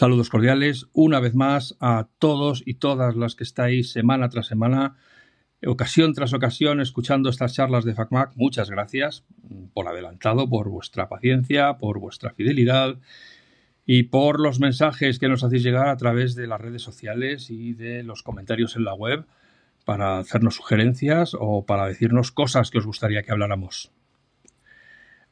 Saludos cordiales una vez más a todos y todas las que estáis semana tras semana, ocasión tras ocasión, escuchando estas charlas de FacMac. Muchas gracias por adelantado, por vuestra paciencia, por vuestra fidelidad y por los mensajes que nos hacéis llegar a través de las redes sociales y de los comentarios en la web para hacernos sugerencias o para decirnos cosas que os gustaría que habláramos.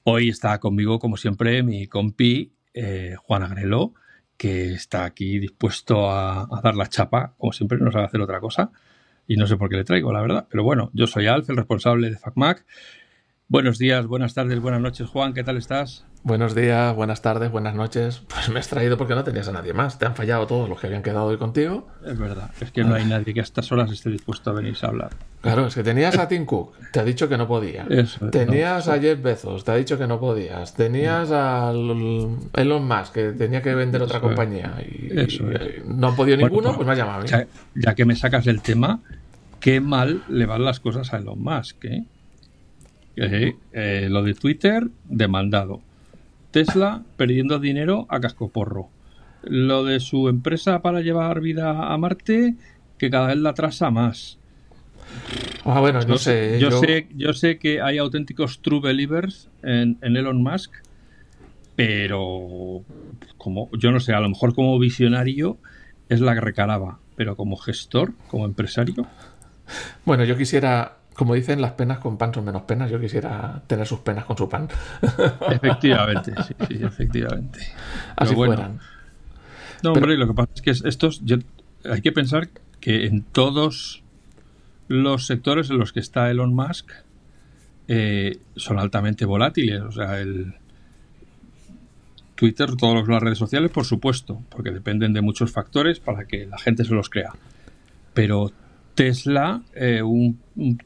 Hoy está conmigo, como siempre, mi compi eh, Juan Agrelo que está aquí dispuesto a, dar la chapa, como siempre, no sabe hacer otra cosa. Y no sé por qué le traigo, la verdad. Pero bueno, yo soy Alf, el responsable de FacMac. Buenos días, buenas tardes, buenas noches, Juan. ¿Qué tal estás? Buenos días, buenas tardes, buenas noches. Pues me has traído porque no tenías a nadie más. Te han fallado todos los que habían quedado hoy contigo. Es verdad, es que no hay nadie que a estas horas esté dispuesto a venir a hablar. Claro, es que tenías a Tim Cook, te ha dicho que no podía. tenías a Jeff Bezos, te ha dicho que no podías. Tenías a Elon Musk, que tenía que vender otra compañía. Y, no ha podido ninguno, pues me has llamado. Ya, ya, que me sacas el tema, qué mal le van las cosas a Elon Musk, ¿eh? Eh, lo de Twitter, demandado. Tesla perdiendo dinero a cascoporro. Lo de su empresa para llevar vida a Marte, que cada vez la atrasa más. Ah, bueno, no, sé, yo, sé. Yo sé que hay auténticos true believers en, Elon Musk, pero como yo no sé, a lo mejor como visionario es la que recaraba, pero como gestor, como empresario. Bueno, yo quisiera como dicen, las penas con pan son menos penas. Yo quisiera tener sus penas con su pan. Efectivamente, sí, sí, efectivamente. Así fueran. No, hombre, lo que pasa es que estos, hay que pensar que en todos los sectores en los que está Elon Musk eh, son altamente volátiles. O sea, el Twitter, todas las redes sociales, por supuesto, porque dependen de muchos factores para que la gente se los crea. Pero Tesla, eh, un,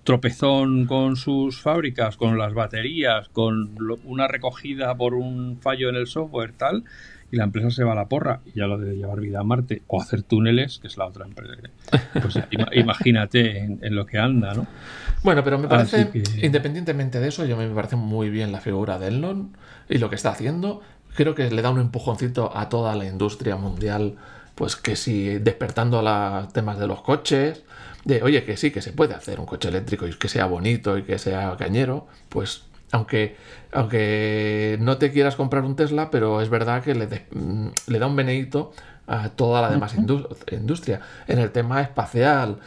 tropezón con sus fábricas, con las baterías, con una recogida por un fallo en el software, tal, y la empresa se va a la porra. Y ya lo de llevar vida a Marte o hacer túneles, que es la otra empresa. Pues imagínate en, lo que anda, ¿no? Bueno, pero me parece, independientemente de eso, yo me parece muy bien la figura de Elon y lo que está haciendo. Creo que le da un empujoncito a toda la industria mundial, pues que si despertando a los temas de los coches, de, oye, que sí, que se puede hacer un coche eléctrico y que sea bonito y que sea cañero, pues aunque, aunque no te quieras comprar un Tesla, pero es verdad que le, mm, le da un beneito a toda la demás industria. En el tema espacial,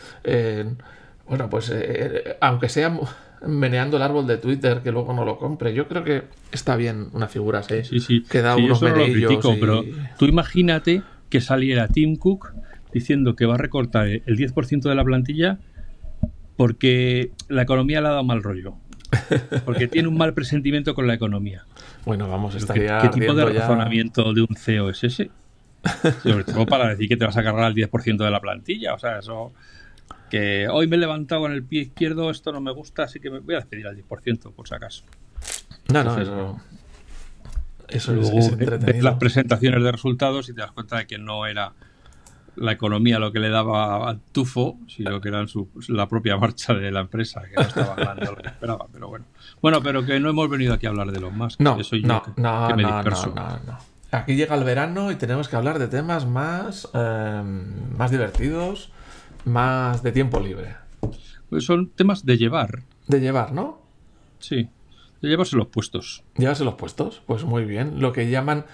bueno, pues eh, aunque sea meneando el árbol de Twitter que luego no lo compre, yo creo que está bien una figura así, sí, sí. que da unos pero tú imagínate que saliera Tim Cook diciendo que va a recortar el 10% de la plantilla porque la economía le ha dado mal rollo. Porque tiene un mal presentimiento con la economía. Bueno, vamos, estaría. ¿Qué, tipo de razonamiento de un CEO es ese? Sobre todo para decir que te vas a cargar el 10% de la plantilla. O sea, eso. Que hoy me he levantado en el pie izquierdo, esto no me gusta, así que me voy a despedir al 10%, por si acaso. No, no. Eso es, las presentaciones de resultados y te das cuenta de que no era la economía lo que le daba al tufo, sino que era la propia marcha de la empresa, que no estaba ganando lo que esperaba. Pero bueno. Bueno, pero que no hemos venido aquí a hablar de los más. No, no, no, no, no, Aquí llega el verano y tenemos que hablar de temas más, em, más divertidos, más de tiempo libre. Pues son temas de llevar. De llevar, ¿no? Sí, de llevarse los puestos. ¿Llevarse los puestos? Pues muy bien. Lo que llaman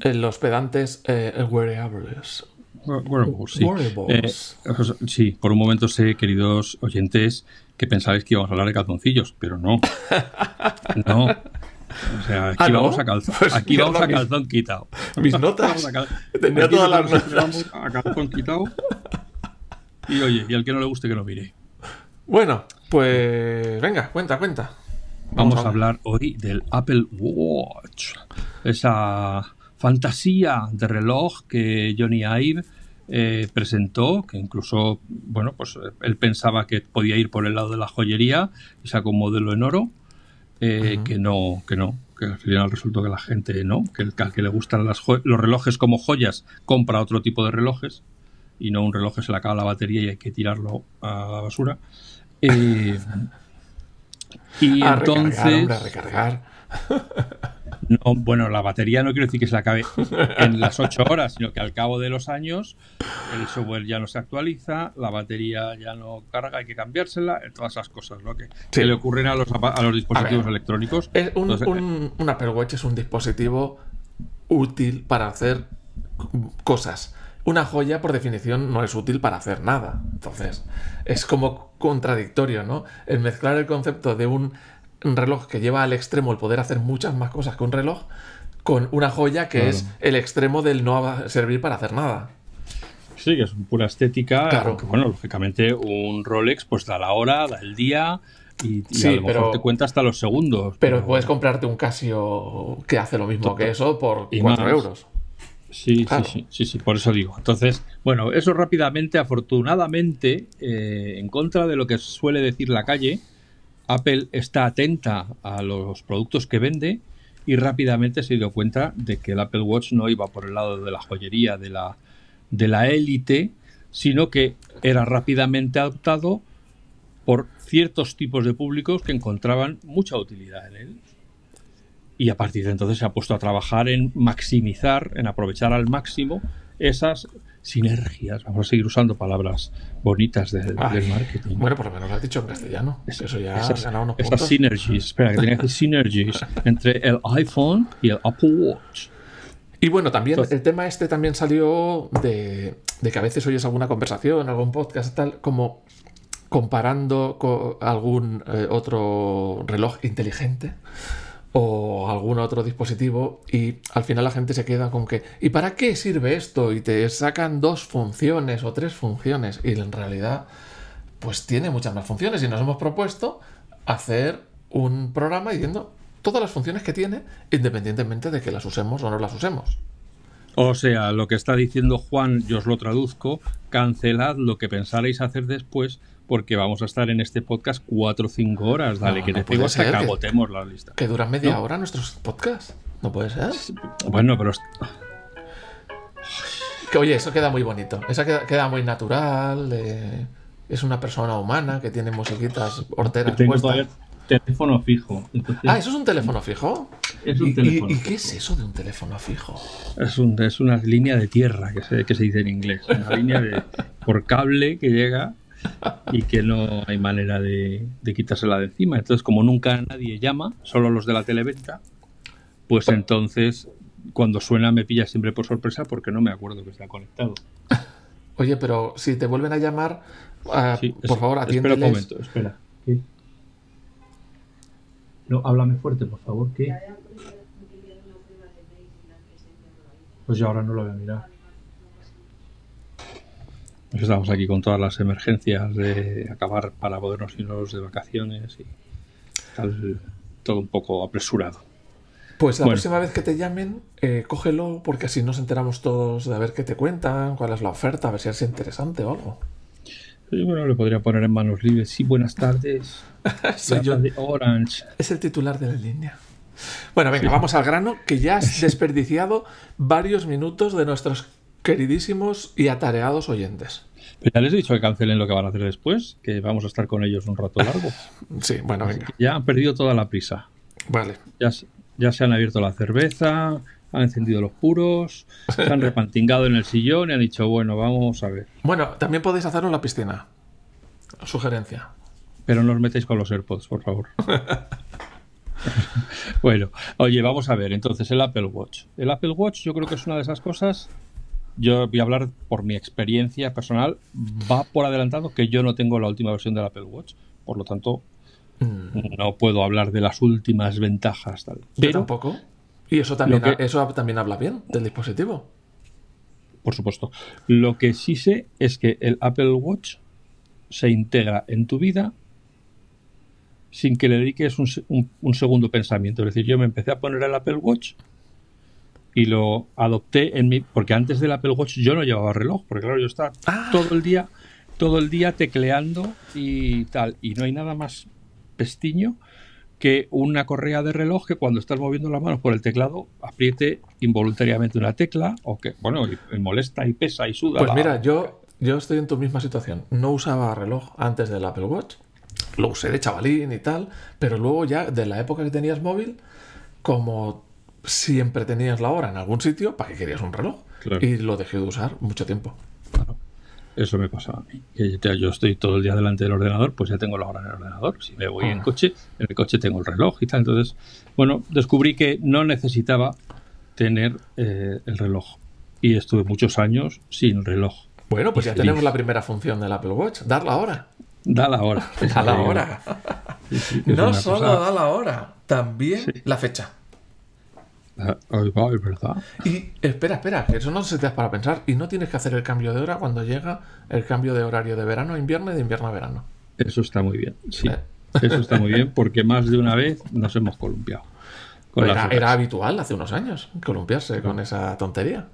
eh, los pedantes eh, wearables sí. Eh, sí, por un momento sé, queridos oyentes, que pensabais que íbamos a hablar de calzoncillos, pero no. No. O sea, aquí ah, vamos a calzón, pues aquí vamos a calzón quitado. Mis notas. Tenía todas las notas. A calzón quitado. Y oye, y al que no le guste que lo mire. Bueno, pues venga, cuenta, cuenta. Vamos, a hablar hoy del Apple Watch. Esa fantasía de reloj que Johnny Ive eh, presentó, que incluso, bueno, pues él pensaba que podía ir por el lado de la joyería y sacó un modelo en oro, eh, que no, que no, que al final resultó que la gente no, que el que le gustan las los relojes como joyas compra otro tipo de relojes y no un reloj que se le acaba la batería y hay que tirarlo a la basura. Eh, y entonces... recargar. No, bueno, la batería no quiero decir que se la acabe en las 8 horas, sino que al cabo de los años el software ya no se actualiza, la batería ya no carga, hay que cambiársela, todas esas cosas ¿no? que, se le ocurren a los, a los dispositivos electrónicos. un, un, un Apple Watch es un dispositivo útil para hacer cosas. Una joya, por definición, no es útil para hacer nada. Entonces, es como contradictorio, ¿no? El mezclar el concepto de un reloj que lleva al extremo el poder hacer muchas más cosas que un reloj con una joya que es el extremo del no servir para hacer nada. Sí, que es pura estética. Claro. bueno, lógicamente un Rolex pues da la hora, da el día y, a lo mejor te cuenta hasta los segundos. Pero, puedes comprarte un Casio que hace lo mismo que eso por 4 euros. Sí, sí, sí, sí, sí, por eso digo. Entonces, bueno, eso rápidamente, afortunadamente, eh, en contra de lo que suele decir la calle, Apple está atenta a los productos que vende y rápidamente se dio cuenta de que el Apple Watch no iba por el lado de la joyería, de la de la élite, sino que era rápidamente adoptado por ciertos tipos de públicos que encontraban mucha utilidad en él. Y a partir de entonces se ha puesto a trabajar en maximizar, en aprovechar al máximo esas sinergias. Vamos a seguir usando palabras bonitas del marketing. Bueno, por lo menos lo has dicho en castellano. Eso ya esas, ha ganado unos esas synergies, espera, que tenía que synergies entre el iPhone y el Apple Watch. Y bueno, también el tema este también salió de, de, que a veces oyes alguna conversación, algún podcast, tal, como comparando con algún eh, otro reloj inteligente o algún otro dispositivo y al final la gente se queda con que ¿y para qué sirve esto? y te sacan dos funciones o tres funciones y en realidad pues tiene muchas más funciones y nos hemos propuesto hacer un programa diciendo todas las funciones que tiene independientemente de que las usemos o no las usemos. O sea, lo que está diciendo Juan, yo os lo traduzco, cancelad lo que pensaréis hacer después porque vamos a estar en este podcast cuatro o cinco horas. Dale, que te digo hasta que agotemos la lista. Que duran media hora nuestros podcasts. No puede ser. Bueno, pero. Que, oye, eso queda muy bonito. Eso queda, muy natural. Es una persona humana que tiene musiquitas horteras tengo teléfono fijo. Ah, ¿eso es un teléfono fijo? Es un ¿Y, teléfono ¿y, qué es eso de un teléfono fijo? Es, un, es una línea de tierra, que se, que se dice en inglés. Una línea de, por cable que llega y que no hay manera de, quitársela de encima. Entonces, como nunca nadie llama, solo los de la televenta, pues entonces cuando suena me pilla siempre por sorpresa porque no me acuerdo que está conectado. Oye, pero si te vuelven a llamar, ah, por favor, atiéndeles. Espera un momento, espera. No, háblame fuerte, por favor. ¿Qué? Pues yo ahora no lo voy a mirar. Estamos aquí con todas las emergencias de acabar para podernos irnos de vacaciones y tal, todo un poco apresurado. Pues la próxima vez que te llamen, eh, cógelo porque así nos enteramos todos de a ver qué te cuentan, cuál es la oferta, a ver si es interesante o algo. Bueno, le podría poner en manos libres. Sí, buenas tardes. Soy yo. De Orange. Es el titular de la línea. Bueno, venga, vamos al grano, que ya has desperdiciado varios minutos de nuestros queridísimos y atareados oyentes. Ya les he dicho que cancelen lo que van a hacer después, que vamos a estar con ellos un rato largo. sí, bueno, venga. Ya han perdido toda la prisa. Vale. Ya, ya se han abierto la cerveza, han encendido los puros, se han repantingado en el sillón y han dicho, bueno, vamos a ver. Bueno, también podéis hacerlo en la piscina. Sugerencia. Pero no os metéis con los AirPods, por favor. bueno, oye, vamos a ver, entonces el Apple Watch. El Apple Watch yo creo que es una de esas cosas yo voy a hablar por mi experiencia personal. Va por adelantado que yo no tengo la última versión del Apple Watch. Por lo tanto, mm. no puedo hablar de las últimas ventajas. Tal. Pero, tampoco. Y eso también, eso también habla bien del dispositivo. Por supuesto. Lo que sí sé es que el Apple Watch se integra en tu vida sin que le dediques un, un segundo pensamiento. Es decir, yo me empecé a poner el Apple Watch y lo adopté en mi porque antes del Apple Watch yo no llevaba reloj porque claro yo estaba ah. todo el día todo el día tecleando y tal. Y no hay nada más pestiño que una correa de reloj que cuando estás moviendo las manos por el teclado apriete involuntariamente una tecla o que bueno y, molesta y pesa y suda pues mira yo yo estoy en tu misma situación. No usaba reloj antes del Apple Watch. Lo usé de chavalín y tal pero luego ya de la época que tenías móvil como siempre tenías la hora en algún sitio, ¿para qué querías un reloj? Y lo dejé de usar mucho tiempo. Claro. Eso me pasaba a mí. Que yo estoy todo el día delante del ordenador, pues ya tengo la hora en el ordenador. Si me voy en ah. coche, en el coche tengo el reloj y tal. Entonces, bueno, descubrí que no necesitaba tener eh, el reloj. Y estuve muchos años sin reloj. Bueno, pues ya tenemos la primera función del Apple Watch, dar la hora. Da la hora. Da la hora. no solo da la hora, también la fecha. Verdad. Y espera, espera, que eso no se te da para pensar. Y no tienes que hacer el cambio de hora cuando llega el cambio de horario de verano a invierno y de invierno a verano. Eso está muy bien, sí. Eh. Eso está muy bien porque más de una vez nos hemos columpiado. era, habitual hace unos años columpiarse con esa tontería.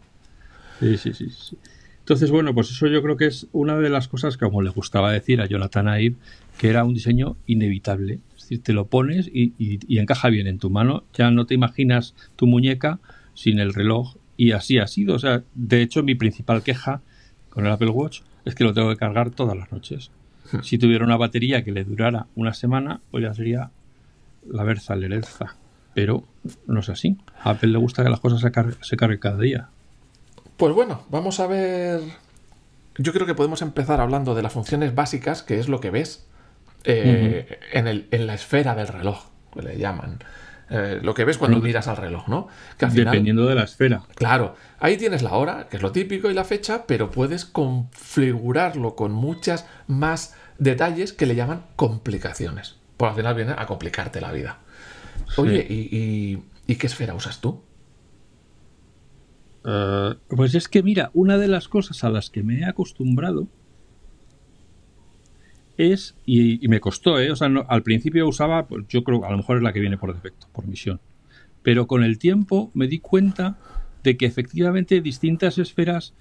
Sí, sí, sí, sí. Entonces, bueno, pues eso yo creo que es una de las cosas que, como le gustaba decir a Jonathan Ive, que era un diseño inevitable. Es decir, te lo pones y, encaja bien en tu mano. Ya no te imaginas tu muñeca sin el reloj. Y así ha sido. O sea, de hecho, mi principal queja con el Apple Watch es que lo tengo que cargar todas las noches. Hmm. Si tuviera una batería que le durara una semana, pues ya sería la berza, la herencia. Pero no es así. A Apple le gusta que las cosas se, se carguen cada día. Pues bueno, vamos a ver. Yo creo que podemos empezar hablando de las funciones básicas, que es lo que ves eh, en, el, en, la esfera del reloj, que le llaman. Eh, lo que ves cuando miras al reloj, ¿no? Dependiendo de la esfera. Claro, ahí tienes la hora, que es lo típico, y la fecha, pero puedes configurarlo con muchas más detalles que le llaman complicaciones. Por al final viene a complicarte la vida. Oye, ¿y qué esfera usas tú? Eh, pues es que mira, una de las cosas a las que me he acostumbrado es, y, me costó, ¿eh? o sea, al principio usaba, pues yo creo a lo mejor es la que viene por defecto, por misión, pero con el tiempo me di cuenta de que efectivamente distintas esferas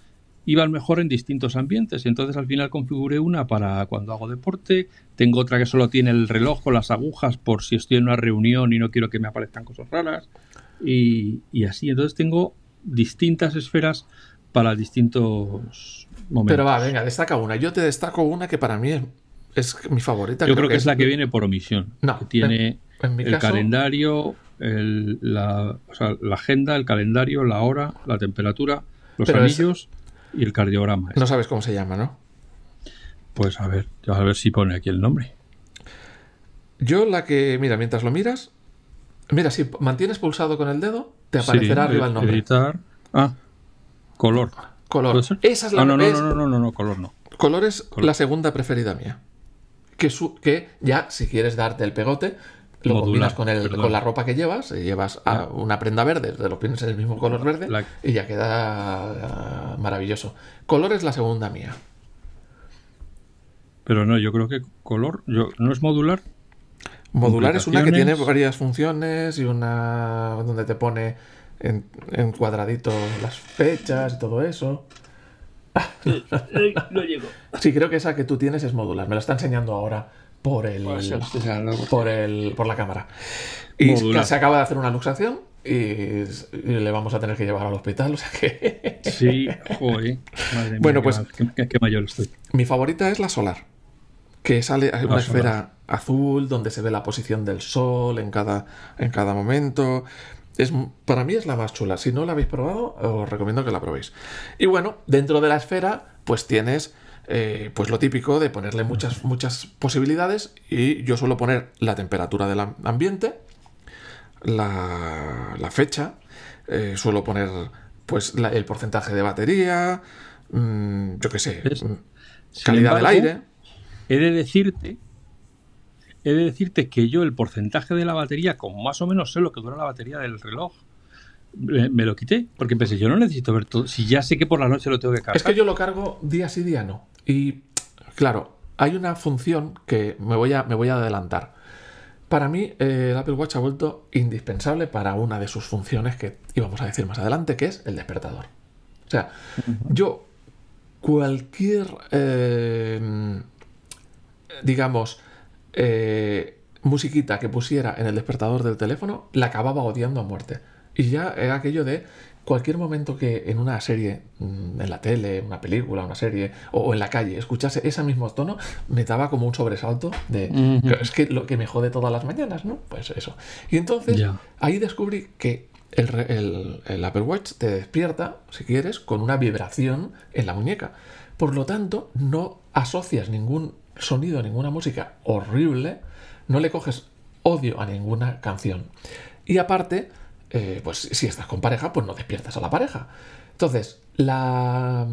iban mejor en distintos ambientes. Entonces al final configuré una para cuando hago deporte, tengo otra que solo tiene el reloj con las agujas por si estoy en una reunión y no quiero que me aparezcan cosas raras. Y, y así, entonces tengo distintas esferas para distintos momentos. Pero va, venga, destaca una. Yo te destaco una que para mí es, mi favorita. Yo creo, que, es la que viene por omisión. No, que tiene el calendario, la, agenda, el calendario, la hora, la temperatura, los anillos y el cardiograma. No sabes cómo se llama, ¿no? Pues a ver, a ver si pone aquí el nombre. Yo la que, mira, mientras lo miras, mira, si mantienes pulsado con el dedo, te aparecerá arriba el nombre. Editar. Ah, color. Color. Esa es la ah, no, no, no, no, no, no, color no. Color es la segunda preferida mía. Que, que ya, si quieres darte el pegote, lo combinas con, el, con la ropa que llevas, y llevas a una prenda verde, te lo pones en el mismo color verde y ya queda ah, maravilloso. Color es la segunda mía. Pero no, yo creo que color, yo, ¿no es modular? Modular es una que tiene varias funciones y una donde te pone en, en cuadraditos las fechas y todo eso. No llego. Sí, creo que esa que tú tienes es modular. Me lo está enseñando ahora por el, por el por la cámara. Y se acaba de hacer una luxación y, le vamos a tener que llevar al hospital, o sea que... sí, joder. bueno, pues... qué, mayor estoy. Mi favorita es la solar que sale una esfera azul donde se ve la posición del sol en cada, en cada momento. Es, para mí es la más chula. Si no la habéis probado, os recomiendo que la probéis. Y bueno, dentro de la esfera, pues tienes eh, pues lo típico de ponerle muchas, muchas posibilidades. Y yo suelo poner la temperatura del ambiente, la, la fecha, eh, suelo poner pues el porcentaje de batería, mm, yo qué sé, mm, calidad del aire. He de decirte, he de decirte que yo el porcentaje de la batería, como más o menos sé lo que dura la batería del reloj, me, lo quité, porque pensé, yo no necesito ver todo, si ya sé que por la noche lo tengo que cargar. Es que yo lo cargo día sí, día no. Y claro, hay una función que me voy a, me voy a adelantar. Para mí, eh, el Apple Watch ha vuelto indispensable para una de sus funciones que íbamos a decir más adelante, que es el despertador. O sea, yo cualquier eh, digamos, eh, musiquita que pusiera en el despertador del teléfono, la acababa odiando a muerte. Y ya era aquello de cualquier momento que en una serie, mm, en la tele, una película, una serie, o, en la calle, escuchase ese mismo tono, me daba como un sobresalto de... Es que lo que me jode todas las mañanas, ¿no? Pues eso. Y entonces ahí descubrí que el, Apple Watch te despierta, si quieres, con una vibración en la muñeca. Por lo tanto, no asocias ningún sonido, ninguna música horrible, no le coges odio a ninguna canción. Y aparte, eh, pues si estás con pareja, pues no despiertas a la pareja. Entonces, la,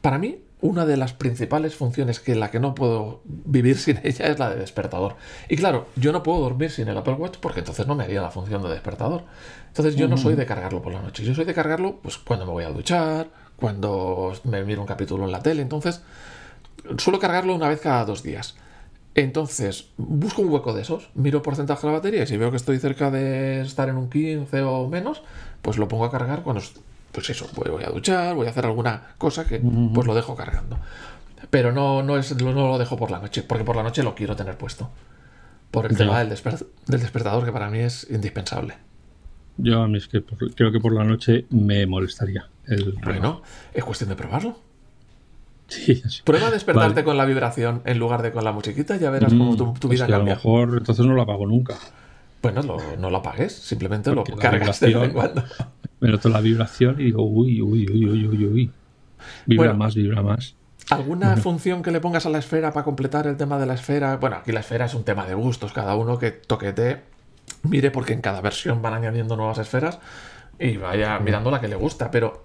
para mí, una de las principales funciones que la que no puedo vivir sin ella es la de despertador. Y claro, yo no puedo dormir sin el Apple Watch porque entonces no me haría la función de despertador. Entonces yo no soy de cargarlo por la noche. Yo soy de cargarlo pues cuando me voy a duchar, cuando me miro un capítulo en la tele. Entonces, suelo cargarlo una vez cada dos días. Entonces, busco un hueco de esos, miro porcentaje de la batería y si veo que estoy cerca de estar en un 15 o menos, pues lo pongo a cargar cuando pues eso, voy a duchar, voy a hacer alguna cosa que pues lo dejo cargando. Pero no, no, es, no lo dejo por la noche, porque por la noche lo quiero tener puesto. Por el tema del, despertador, que para mí es indispensable. Yo a mí es que creo que por la noche me molestaría. El bueno, es cuestión de probarlo. Sí, Prueba a despertarte con la vibración en lugar de con la musiquita, ya verás cómo tu, tu vida cambia. A lo mejor entonces no lo apago nunca. Bueno, no lo apagues, simplemente lo cargas de vez en cuando. Me noto la vibración y digo, uy, uy, uy, uy, uy, uy. Vibra más, vibra más. ¿Alguna función que le pongas a la esfera para completar el tema de la esfera? Bueno, aquí la esfera es un tema de gustos, cada uno que toquete, mire, porque en cada versión van añadiendo nuevas esferas y vaya mirando la que le gusta, pero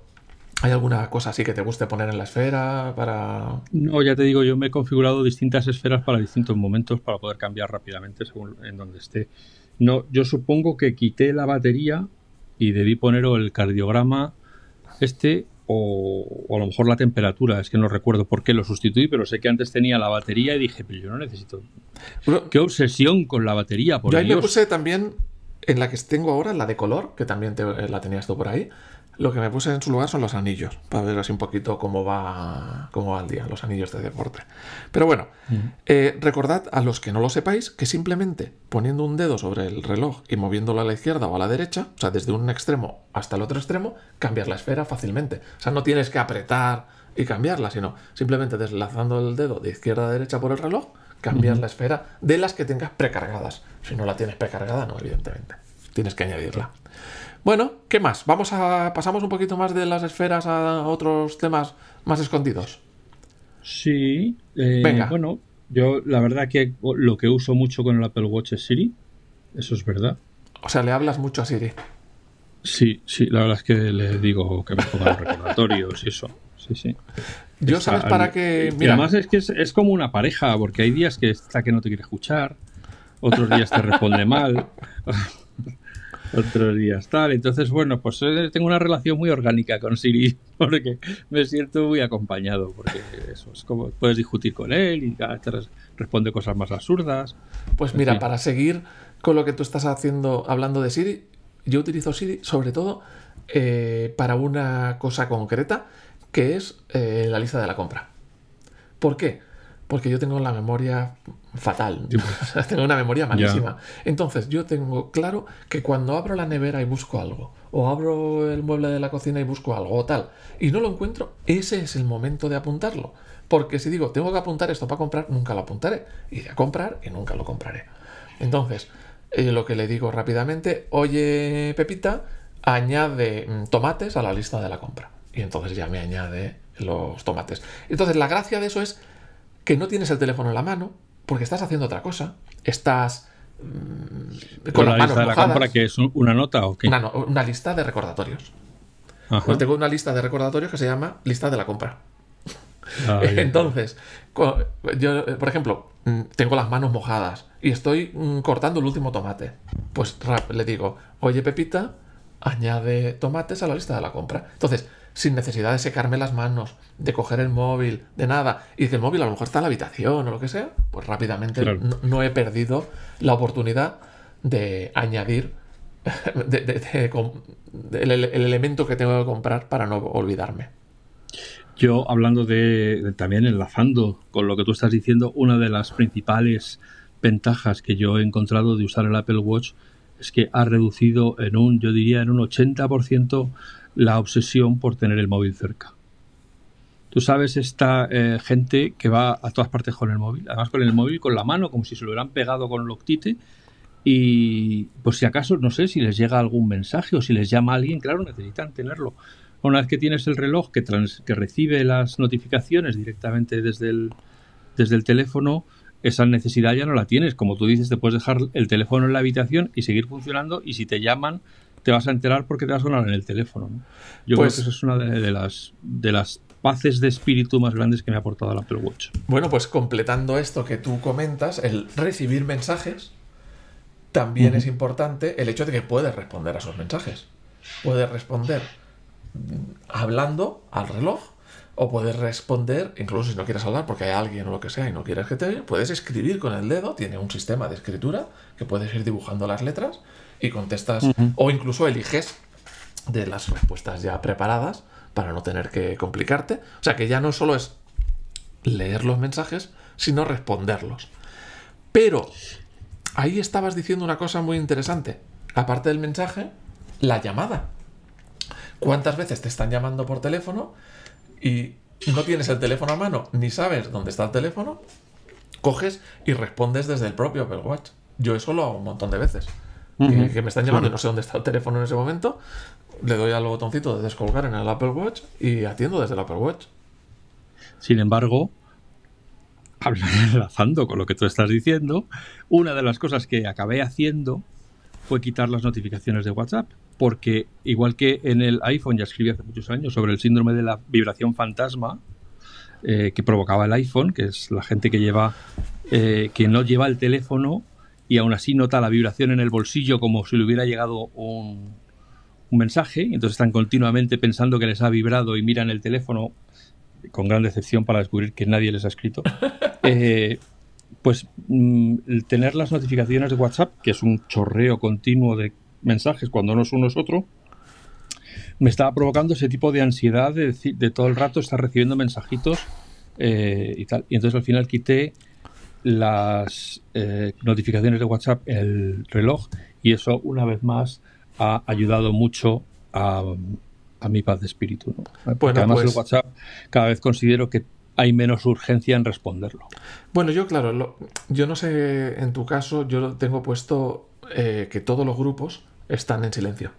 ¿hay alguna cosa así que te guste poner en la esfera para...? No, ya te digo, yo me he configurado distintas esferas para distintos momentos para poder cambiar rápidamente según en donde esté. No, yo supongo que quité la batería y debí poner el cardiograma este o, a lo mejor la temperatura, es que no recuerdo por qué lo sustituí, pero sé que antes tenía la batería y dije, pero yo no necesito... qué obsesión con la batería, por Yo ahí me puse también en la que tengo ahora, la de color, que también la tenías tú por ahí, lo que me puse en su lugar son los anillos, para ver así un poquito cómo va, cómo va el día, los anillos de deporte. Pero bueno, eh, recordad a los que no lo sepáis que simplemente poniendo un dedo sobre el reloj y moviéndolo a la izquierda o a la derecha, o sea, desde un extremo hasta el otro extremo, cambias la esfera fácilmente. O sea, no tienes que apretar y cambiarla, sino simplemente deslazando el dedo de izquierda a derecha por el reloj, cambias la esfera de las que tengas precargadas. Si no la tienes precargada, no, evidentemente. Tienes que añadirla. Bueno, ¿qué más? Vamos a pasamos un poquito más de las esferas a otros temas más escondidos. Sí. Eh, Venga. Bueno, yo la verdad que lo que uso mucho con el Apple Watch es Siri. Eso es verdad. O sea, le hablas mucho a Siri. Sí, sí, la verdad es que le digo que me ponga los recordatorios y eso. Sí, sí. Yo sabes para qué. Mira. además es que es, es, como una pareja, porque hay días que está que no te quiere escuchar, otros días te responde mal. Otros días tal. Entonces, bueno, pues eh, tengo una relación muy orgánica con Siri porque me siento muy acompañado, porque eso es como puedes discutir con él y te responde cosas más absurdas. Pues mira, para seguir con lo que tú estás haciendo, hablando de Siri, yo utilizo Siri sobre todo eh, para una cosa concreta, que es eh, la lista de la compra. ¿Por qué? Porque yo tengo la memoria fatal. tengo una memoria malísima. Entonces, yo tengo claro que cuando abro la nevera y busco algo, o abro el mueble de la cocina y busco algo, o tal, y no lo encuentro, ese es el momento de apuntarlo. Porque si digo, tengo que apuntar esto para comprar, nunca lo apuntaré. Iré a comprar y nunca lo compraré. Entonces, eh, lo que le digo rápidamente, oye, Pepita, añade mm, tomates a la lista de la compra. Y entonces ya me añade los tomates. Entonces, la gracia de eso es que no tienes el teléfono en la mano porque estás haciendo otra cosa. Estás mm, con, la lista de la compra que es una nota o qué? Una, lista de recordatorios. Pues tengo una lista de recordatorios que se llama lista de la compra. Ah, Entonces, yo, por ejemplo, mm, tengo las manos mojadas y estoy mm, cortando el último tomate. Pues le digo, oye Pepita, añade tomates a la lista de la compra. Entonces, sin necesidad de secarme las manos, de coger el móvil, de nada, y que el móvil a lo mejor está en la habitación o lo que sea, pues rápidamente no, he perdido la oportunidad de añadir el, elemento que tengo que comprar para no olvidarme. Yo, hablando de, también enlazando con lo que tú estás diciendo, una de las principales ventajas que yo he encontrado de usar el Apple Watch es que ha reducido en un, yo diría, en un 80% la obsesión por tener el móvil cerca. Tú sabes, esta eh, gente que va a todas partes con el móvil, además con el móvil con la mano, como si se lo hubieran pegado con el octite, y pues si acaso, no sé, si les llega algún mensaje o si les llama alguien, claro, necesitan tenerlo. Una vez que tienes el reloj que, que recibe las notificaciones directamente desde el, desde el teléfono, esa necesidad ya no la tienes. Como tú dices, te puedes dejar el teléfono en la habitación y seguir funcionando y si te llaman te vas a enterar porque te va a sonar en el teléfono. Yo creo pues que eso es una de, las, de las paces de espíritu más grandes que me ha aportado el Apple Watch. Bueno, pues completando esto que tú comentas, el recibir mensajes también es importante el hecho de que puedes responder a esos mensajes. Puedes responder hablando al reloj o puedes responder, incluso si no quieres hablar porque hay alguien o lo que sea y no quieres que te oye, puedes escribir con el dedo, tiene un sistema de escritura que puedes ir dibujando las letras y contestas o incluso eliges de las respuestas ya preparadas para no tener que complicarte. O sea que ya no solo es leer los mensajes, sino responderlos. Pero ahí estabas diciendo una cosa muy interesante. Aparte del mensaje, la llamada. ¿Cuántas veces te están llamando por teléfono y no tienes el teléfono a mano ni sabes dónde está el teléfono? Coges y respondes desde el propio Apple Watch. Yo eso lo hago un montón de veces. Que, me están llamando y no sé dónde está el teléfono en ese momento. Le doy al botoncito de descolgar en el Apple Watch y atiendo desde el Apple Watch. Sin embargo, enlazando con lo que tú estás diciendo, una de las cosas que acabé haciendo fue quitar las notificaciones de WhatsApp, porque igual que en el iPhone ya escribí hace muchos años sobre el síndrome de la vibración fantasma eh, que provocaba el iPhone, que es la gente que lleva eh, que no lleva el teléfono y aún así nota la vibración en el bolsillo como si le hubiera llegado un, un mensaje, entonces están continuamente pensando que les ha vibrado y miran el teléfono con gran decepción para descubrir que nadie les ha escrito. Eh, pues mm, tener las notificaciones de WhatsApp, que es un chorreo continuo de mensajes cuando no es uno es otro, me estaba provocando ese tipo de ansiedad de, de todo el rato estar recibiendo mensajitos eh, y tal. Y entonces al final quité las eh, notificaciones de WhatsApp, el reloj, y eso una vez más ha ayudado mucho a, a mi paz de espíritu. Porque además el pues WhatsApp cada vez considero que hay menos urgencia en responderlo. Bueno, yo claro, yo no sé, en tu caso, yo tengo puesto eh, que todos los grupos están en silencio.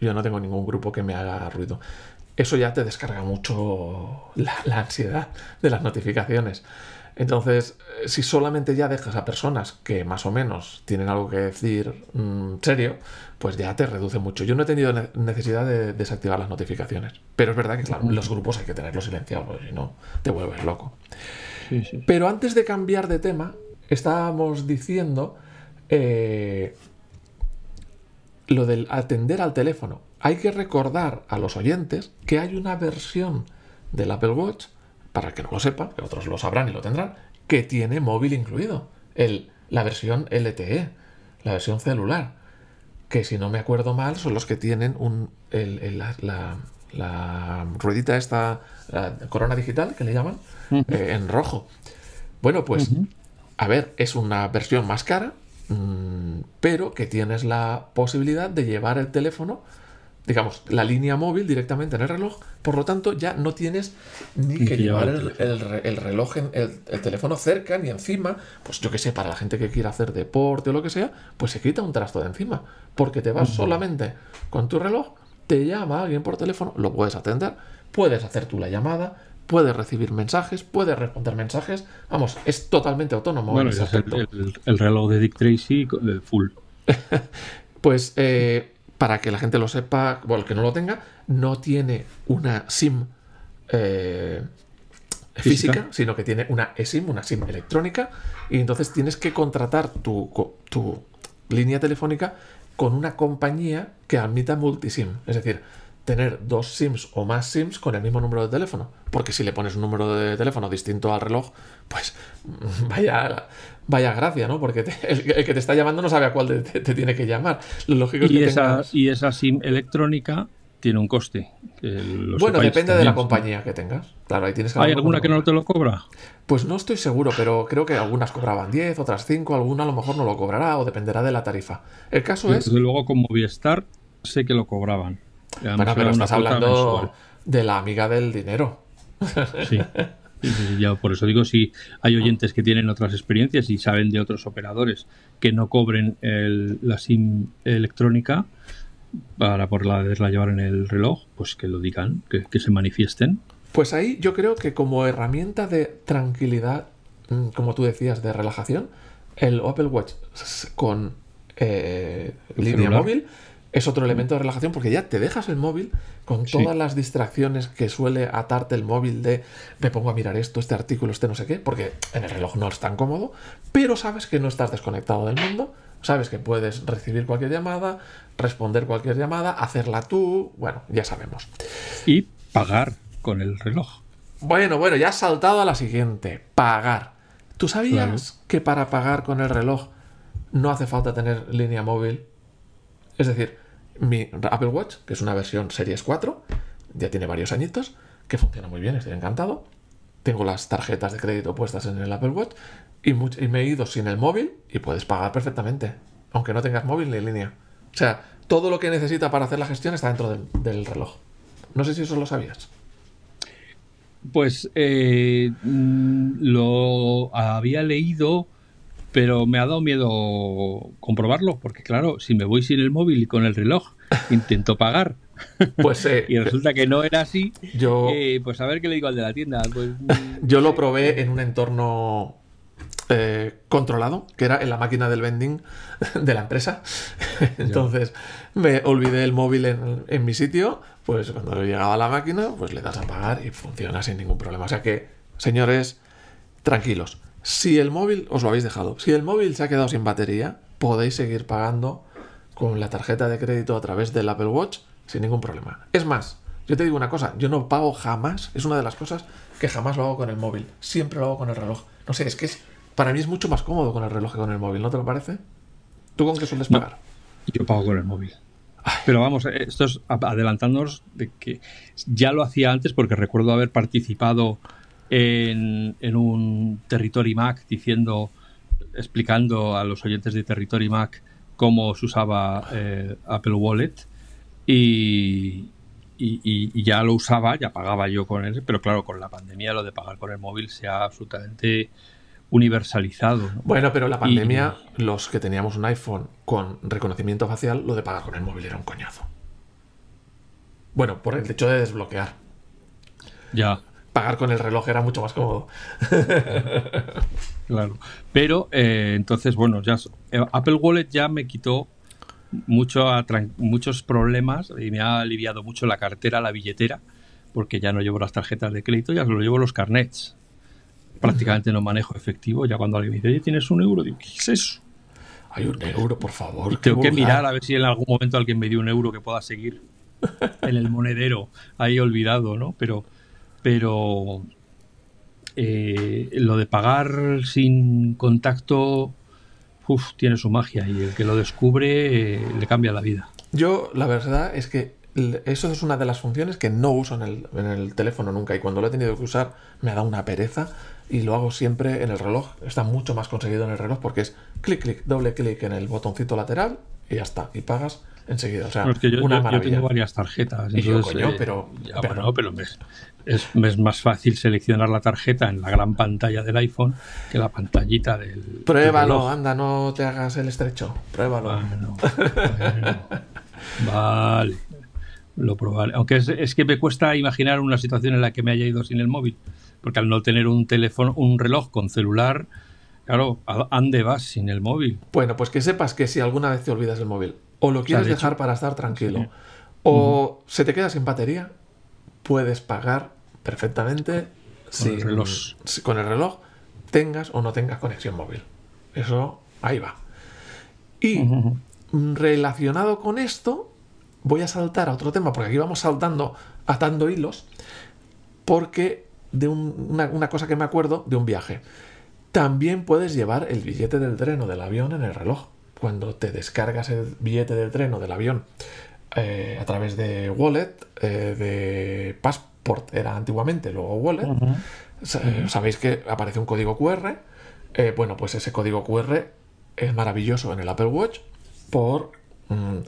Yo no tengo ningún grupo que me haga ruido. Eso ya te descarga mucho la ansiedad de las notificaciones. Entonces, eh, si solamente ya dejas a personas que más o menos tienen algo que decir mm, serio, pues ya te reduce mucho. Yo no he tenido necesidad de desactivar las notificaciones, pero es verdad que, claro, los grupos hay que tenerlos silenciados, si no, te vuelves loco. Pero antes de cambiar de tema, estábamos diciendo eh, lo del atender al teléfono. Hay que recordar a los oyentes que hay una versión del Apple Watch para que no lo sepa, que otros lo sabrán y lo tendrán, que tiene móvil incluido. El, la versión LTE, la versión celular. Que si no me acuerdo mal, son los que tienen un, la, ruedita esta, corona digital, que le llaman, eh, en rojo. Bueno, pues, a ver, es una versión más cara, mm, pero que tienes la posibilidad de llevar el teléfono digamos, la línea móvil directamente en el reloj, por lo tanto ya no tienes ni que llevar el, reloj, en, el, teléfono cerca ni encima, pues yo que sé, para la gente que quiera hacer deporte o lo que sea, pues se quita un trasto de encima, porque te vas solamente con tu reloj, te llama alguien por teléfono, lo puedes atender, puedes hacer tú la llamada, puedes recibir mensajes, puedes responder mensajes, vamos, es totalmente autónomo. Bueno, es el, reloj de Dick Tracy full. pues... Eh, para que la gente lo sepa, bueno, el que no lo tenga, no tiene una SIM eh, física, sino que tiene una eSIM, una SIM electrónica, y entonces tienes que contratar tu, tu línea telefónica con una compañía que admita multisim. Es decir, tener dos SIMs o más SIMs con el mismo número de teléfono. Porque si le pones un número de teléfono distinto al reloj, pues vaya, vaya gracia, ¿no? Porque el, que te está llamando no sabe a cuál te, tiene que llamar. Lo lógico es y, que esa, y esa SIM electrónica tiene un coste. Bueno, depende de la compañía que tengas. Claro, ahí tienes ¿Hay alguna que no te lo cobra? Pues no estoy seguro, pero creo que algunas cobraban 10, otras 5, alguna a lo mejor no lo cobrará o dependerá de la tarifa. El caso es. Desde luego, con Movistar sé que lo cobraban. Bueno, pero estás hablando de la amiga del dinero. Sí. ya por eso digo, si hay oyentes que tienen otras experiencias y saben de otros operadores que no cobren la SIM electrónica para poderla llevar en el reloj, pues que lo digan, que, se manifiesten. Pues ahí yo creo que como herramienta de tranquilidad, mm, como tú decías, de relajación, el Apple Watch con eh, línea móvil es otro elemento de relajación porque ya te dejas el móvil con todas las distracciones que suele atarte el móvil de me pongo a mirar esto, este artículo, este no sé qué, porque en el reloj no es tan cómodo, pero sabes que no estás desconectado del mundo, sabes que puedes recibir cualquier llamada, responder cualquier llamada, hacerla tú, bueno, ya sabemos. Y pagar con el reloj. Bueno, bueno, ya has saltado a la siguiente, pagar. ¿Tú sabías que para pagar con el reloj no hace falta tener línea móvil? Es decir, mi Apple Watch, que es una versión Series 4, ya tiene varios añitos, que funciona muy bien, estoy encantado. Tengo las tarjetas de crédito puestas en el Apple Watch y, me he ido sin el móvil y puedes pagar perfectamente, aunque no tengas móvil ni línea. O sea, todo lo que necesita para hacer la gestión está dentro del, reloj. No sé si eso lo sabías. Pues eh, mm, lo había leído pero me ha dado miedo comprobarlo, porque claro, si me voy sin el móvil y con el reloj, intento pagar. Pues, eh, y resulta que no era así. Yo, eh, pues a ver qué le digo al de la tienda. Pues, yo lo probé en un entorno eh, controlado, que era en la máquina del vending de la empresa. Entonces me olvidé el móvil en, en, mi sitio, pues cuando llegaba a la máquina, pues le das a pagar y funciona sin ningún problema. O sea que, señores, tranquilos. Si el móvil, os lo habéis dejado, si el móvil se ha quedado sin batería, podéis seguir pagando con la tarjeta de crédito a través del Apple Watch sin ningún problema. Es más, yo te digo una cosa, yo no pago jamás, es una de las cosas que jamás lo hago con el móvil, siempre lo hago con el reloj. No sé, es que es, para mí es mucho más cómodo con el reloj que con el móvil, ¿no te lo parece? ¿Tú con qué sueles pagar? yo pago con el móvil. Pero vamos, esto es adelantándonos de que ya lo hacía antes porque recuerdo haber participado en, un Territory Mac diciendo, explicando a los oyentes de Territory Mac cómo se usaba eh, Apple Wallet y, y, ya lo usaba, ya pagaba yo con él, pero claro, con la pandemia lo de pagar con el móvil se ha absolutamente universalizado. Bueno, pero la pandemia, los que teníamos un iPhone con reconocimiento facial, lo de pagar con el móvil era un coñazo. Bueno, por el hecho de desbloquear. Ya pagar con el reloj era mucho más cómodo. claro. Pero eh, entonces, bueno, ya eh, Apple Wallet ya me quitó mucho muchos problemas y me ha aliviado mucho la cartera, la billetera, porque ya no llevo las tarjetas de crédito, ya solo llevo los carnets. Prácticamente no manejo efectivo. Ya cuando alguien me dice, oye, tienes un euro, digo, ¿qué es eso? Hay un euro, por favor. Tengo que mirar a ver si en algún momento alguien me dio un euro que pueda seguir en el monedero ahí olvidado, ¿no? Pero pero eh, lo de pagar sin contacto tiene su magia y el que lo descubre eh, le cambia la vida. Yo, la verdad es que eso es una de las funciones que no uso en el, en el, teléfono nunca y cuando lo he tenido que usar me ha dado una pereza y lo hago siempre en el reloj. Está mucho más conseguido en el reloj porque es clic, clic, doble clic en el botoncito lateral y ya está. Y pagas enseguida. O sea, yo, tengo varias tarjetas. Eh, pero, es, más fácil seleccionar la tarjeta en la gran pantalla del iPhone que la pantallita del. Pruébalo, anda, no te hagas el estrecho. Pruébalo. vale. Lo probaré. Aunque es, que me cuesta imaginar una situación en la que me haya ido sin el móvil. Porque al no tener un teléfono, un reloj con celular, claro, ¿a dónde vas sin el móvil? Bueno, pues que sepas que si alguna vez te olvidas el móvil o lo quieres dejar para estar tranquilo, o se te queda sin batería, puedes pagar perfectamente con, el reloj. con el reloj, tengas o no tengas conexión móvil. Eso ahí va. Y relacionado con esto, voy a saltar a otro tema, porque aquí vamos saltando, atando hilos, porque de una, una, cosa que me acuerdo de un viaje. También puedes llevar el billete del tren o del avión en el reloj cuando te descargas el billete del tren o del avión eh, a través de Wallet, eh, de Passport era antiguamente, luego Wallet, sabéis que aparece un código QR. Eh, bueno, pues ese código QR es maravilloso en el Apple Watch por... Mm,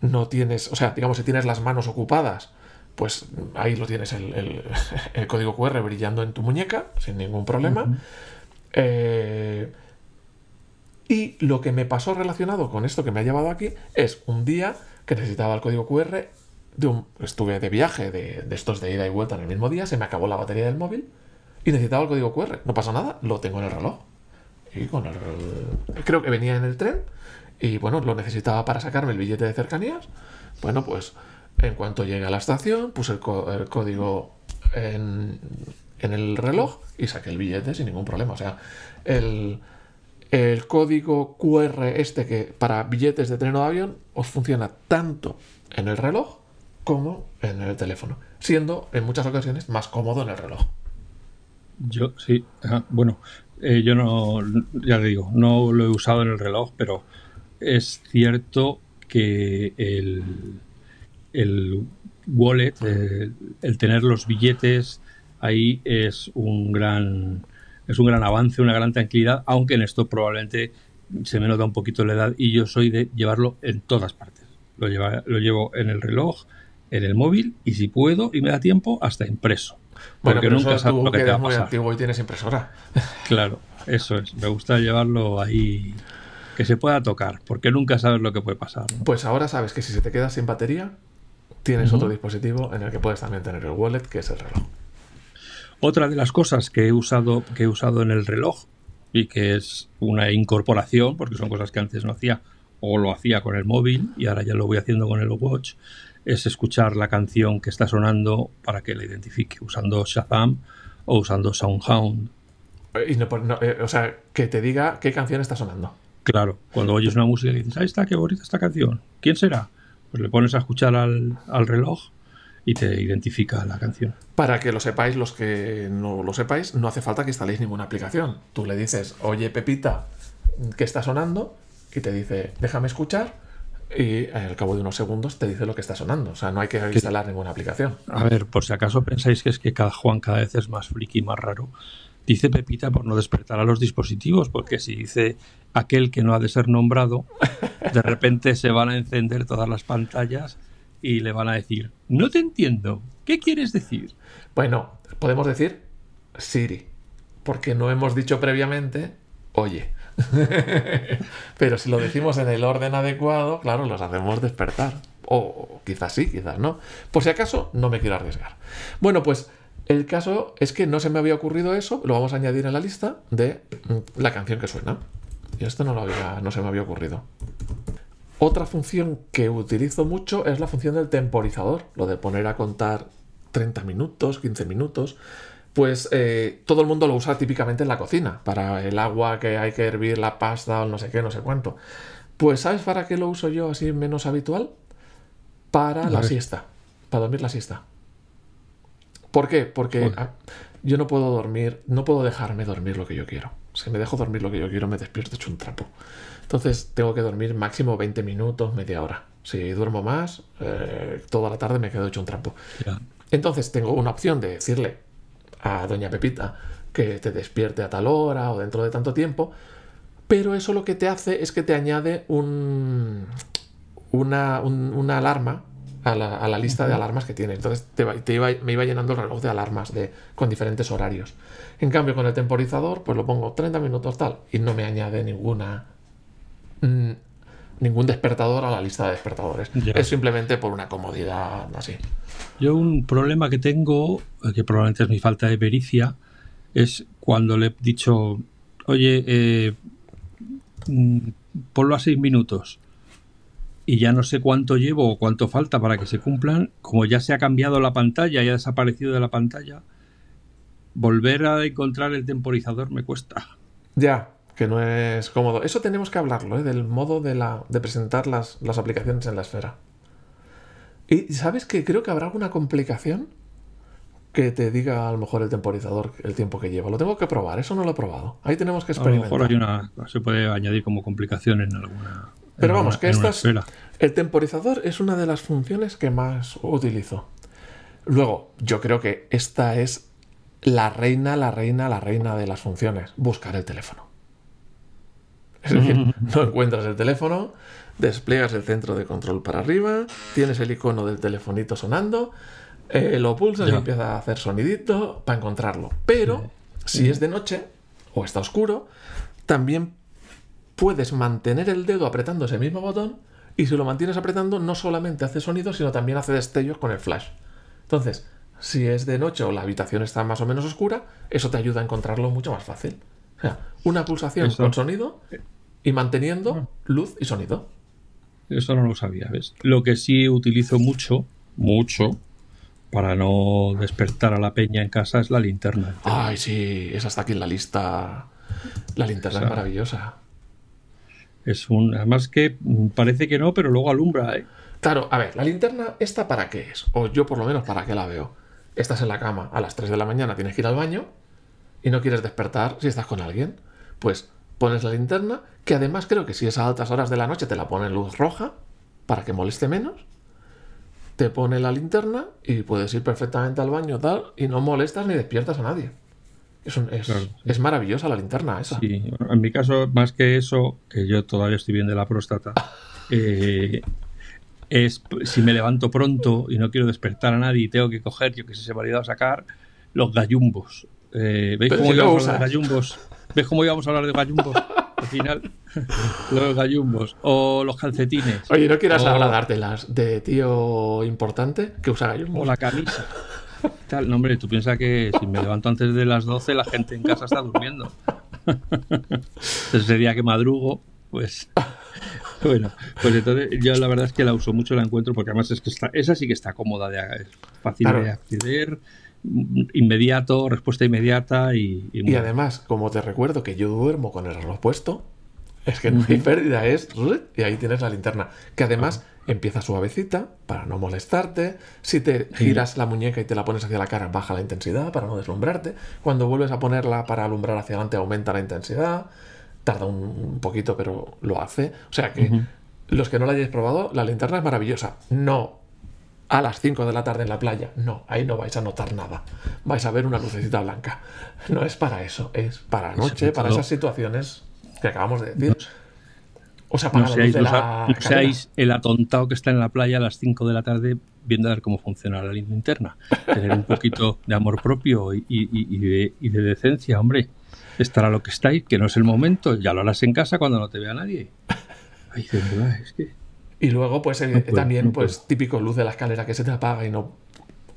no tienes, o sea, digamos, si tienes las manos ocupadas pues ahí lo tienes el, código QR brillando en tu muñeca sin ningún problema. Eh, y lo que me pasó relacionado con esto que me ha llevado aquí es un día que necesitaba el código QR. De un, estuve de viaje de, estos de ida y vuelta en el mismo día, se me acabó la batería del móvil y necesitaba el código QR. No pasa nada, lo tengo en el reloj. Y con el, creo que venía en el tren y bueno, lo necesitaba para sacarme el billete de cercanías. Bueno, pues en cuanto llegué a la estación, puse el, código en, el reloj y saqué el billete sin ningún problema. O sea, el, código QR este que para billetes de tren o de avión os funciona tanto en el reloj como en el teléfono, siendo en muchas ocasiones más cómodo en el reloj. Yo sí, bueno, eh, yo no, ya digo, no lo he usado en el reloj, pero es cierto que el, el wallet, eh, el, tener los billetes ahí es un gran es un gran avance, una gran tranquilidad, aunque en esto probablemente se me nota un poquito la edad y yo soy de llevarlo en todas partes. Lo, lleva, lo llevo en el reloj, en el móvil y si puedo y me da tiempo hasta impreso. Porque nunca sabes lo que, te va a pasar. muy antiguo y tienes impresora. Claro, eso es. Me gusta llevarlo ahí que se pueda tocar, porque nunca sabes lo que puede pasar. Pues ahora sabes que si se te queda sin batería, tienes otro dispositivo en el que puedes también tener el wallet, que es el reloj. Otra de las cosas que he usado, que he usado en el reloj y que es una incorporación, porque son cosas que antes no hacía o lo hacía con el móvil y ahora ya lo voy haciendo con el watch, es escuchar la canción que está sonando para que la identifique usando Shazam o usando SoundHound. Y eh, o sea, que te diga qué canción está sonando. Claro, cuando oyes una música y dices, ahí está, qué bonita esta canción. ¿Quién será? Pues le pones a escuchar al, reloj y te identifica la canción. Para que lo sepáis, los que no lo sepáis, no hace falta que instaléis ninguna aplicación. Tú le dices, oye Pepita, ¿qué está sonando? Y te dice, déjame escuchar. Y al cabo de unos segundos te dice lo que está sonando. O sea, no hay que instalar ninguna aplicación. A ver, por si acaso pensáis que es que cada Juan cada vez es más friki, más raro. Dice Pepita por no despertar a los dispositivos, porque si dice aquel que no ha de ser nombrado, de repente se van a encender todas las pantallas y le van a decir, no te entiendo, ¿qué quieres decir? Bueno, podemos decir Siri, porque no hemos dicho previamente, oye. Pero si lo decimos en el orden adecuado, claro, los hacemos despertar. O quizás sí, quizás no. Por si acaso, no me quiero arriesgar. Bueno, pues el caso es que no se me había ocurrido eso, lo vamos a añadir en la lista de mm, la canción que suena. Y esto no, lo había, no se me había ocurrido. Otra función que utilizo mucho es la función del temporizador, lo de poner a contar 30 minutos, 15 minutos. Pues eh, todo el mundo lo usa típicamente en la cocina, para el agua que hay que hervir, la pasta o no sé qué, no sé cuánto. Pues ¿sabes para qué lo uso yo así menos habitual? Para la siesta, para dormir la siesta. ¿Por qué? Porque yo no puedo dormir, no puedo dejarme dormir lo que yo quiero. Si me dejo dormir lo que yo quiero, me despierto hecho un trapo. Entonces tengo que dormir máximo 20 minutos, media hora. Si duermo más, eh, toda la tarde me quedo hecho un trapo. Entonces tengo una opción de decirle a doña Pepita que te despierte a tal hora o dentro de tanto tiempo, pero eso lo que te hace es que te añade un, una, una alarma a la, lista de alarmas que tiene. Entonces te, iba, me iba llenando el reloj de alarmas de, con diferentes horarios. En cambio, con el temporizador, pues lo pongo 30 minutos tal y no me añade ninguna mm, ningún despertador a la lista de despertadores. Es simplemente por una comodidad así. Yo un problema que tengo, que probablemente es mi falta de pericia, es cuando le he dicho, oye, eh, mm, ponlo a 6 minutos y ya no sé cuánto llevo o cuánto falta para que se cumplan, como ya se ha cambiado la pantalla y ha desaparecido de la pantalla, volver a encontrar el temporizador me cuesta. Ya, que no es cómodo. Eso tenemos que hablarlo, ¿eh? del modo de, la, de presentar las, las aplicaciones en la esfera. Y sabes que creo que habrá alguna complicación que te diga a lo mejor el temporizador el tiempo que lleva. Lo tengo que probar, eso no lo he probado. Ahí tenemos que experimentar. A lo mejor hay una, se puede añadir como complicación en alguna. Pero vamos, que estas, el temporizador es una de las funciones que más utilizo. Luego, yo creo que esta es la reina, la reina, la reina de las funciones, buscar el teléfono. Es decir, no encuentras el teléfono, despliegas el centro de control para arriba, tienes el icono del telefonito sonando Eh, lo pulsas y empieza a hacer sonidito para encontrarlo. Pero si es de noche o está oscuro, también puedes mantener el dedo apretando ese mismo botón y si lo mantienes apretando no solamente hace sonido, sino también hace destellos con el flash. Entonces, si es de noche o la habitación está más o menos oscura, eso te ayuda a encontrarlo mucho más fácil. O sea, una pulsación con sonido y manteniendo ah. luz y sonido. Eso no lo sabía, ¿ves? Lo que sí utilizo mucho, mucho, para no despertar a la peña en casa es la linterna. Ay, sí, esa está aquí en la lista. La linterna es maravillosa. Es un. Además que parece que no, pero luego alumbra, ¿eh? Claro, a ver, la linterna, ¿esta para qué es? O yo por lo menos para qué la veo. Estás en la cama a las 3 de la mañana, tienes que ir al baño y no quieres despertar si estás con alguien. Pues pones la linterna, que además creo que si es a altas horas de la noche te la pone luz roja para que moleste menos. Te pone la linterna y puedes ir perfectamente al baño tal y no molestas ni despiertas a nadie. Es, es, maravillosa la linterna esa. Sí, en mi caso, más que eso, que yo todavía estoy bien de la próstata, eh, es si me levanto pronto y no quiero despertar a nadie y tengo que coger, yo que sé, se me ha olvidado sacar, los gallumbos. Eh, ¿Veis cómo íbamos a hablar de gallumbos? ¿Ves cómo íbamos a hablar de gallumbos? Al final, los gallumbos. O los calcetines. Oye, ¿no quieras hablar dártelas de tío importante que usa gallumbos? O la camisa. Tal, no, hombre, tú piensas que si me levanto antes de las 12, la gente en casa está durmiendo. Entonces, ese día que madrugo, pues bueno, pues entonces yo la verdad es que la uso mucho, la encuentro, porque además es que está, esa sí que está cómoda, de, fácil de acceder, inmediato, respuesta inmediata y... Y, además, como te recuerdo que yo duermo con el reloj puesto, es que no hay pérdida, es... Y ahí tienes la linterna, que además empieza suavecita para no molestarte. Si te giras la muñeca y te la pones hacia la cara, baja la intensidad para no deslumbrarte. Cuando vuelves a ponerla para alumbrar hacia adelante, aumenta la intensidad tarda un, poquito, pero lo hace. O sea que los que no la hayáis probado, la linterna es maravillosa. No a las 5 de la tarde en la playa. No, ahí no vais a notar nada. Vais a ver una lucecita blanca. No es para eso, es para noche, para esas situaciones que acabamos de decir. O sea, para no seáis, la seáis el atontado que está en la playa a las 5 de la tarde viendo a ver cómo funciona la linterna. Tener un poquito de amor propio y, y de decencia, hombre estará lo que estáis, que no es el momento, ya lo harás en casa cuando no te vea nadie. Ay, de verdad, es que... Y luego, pues también, pues típico luz de la escalera que se te apaga y no.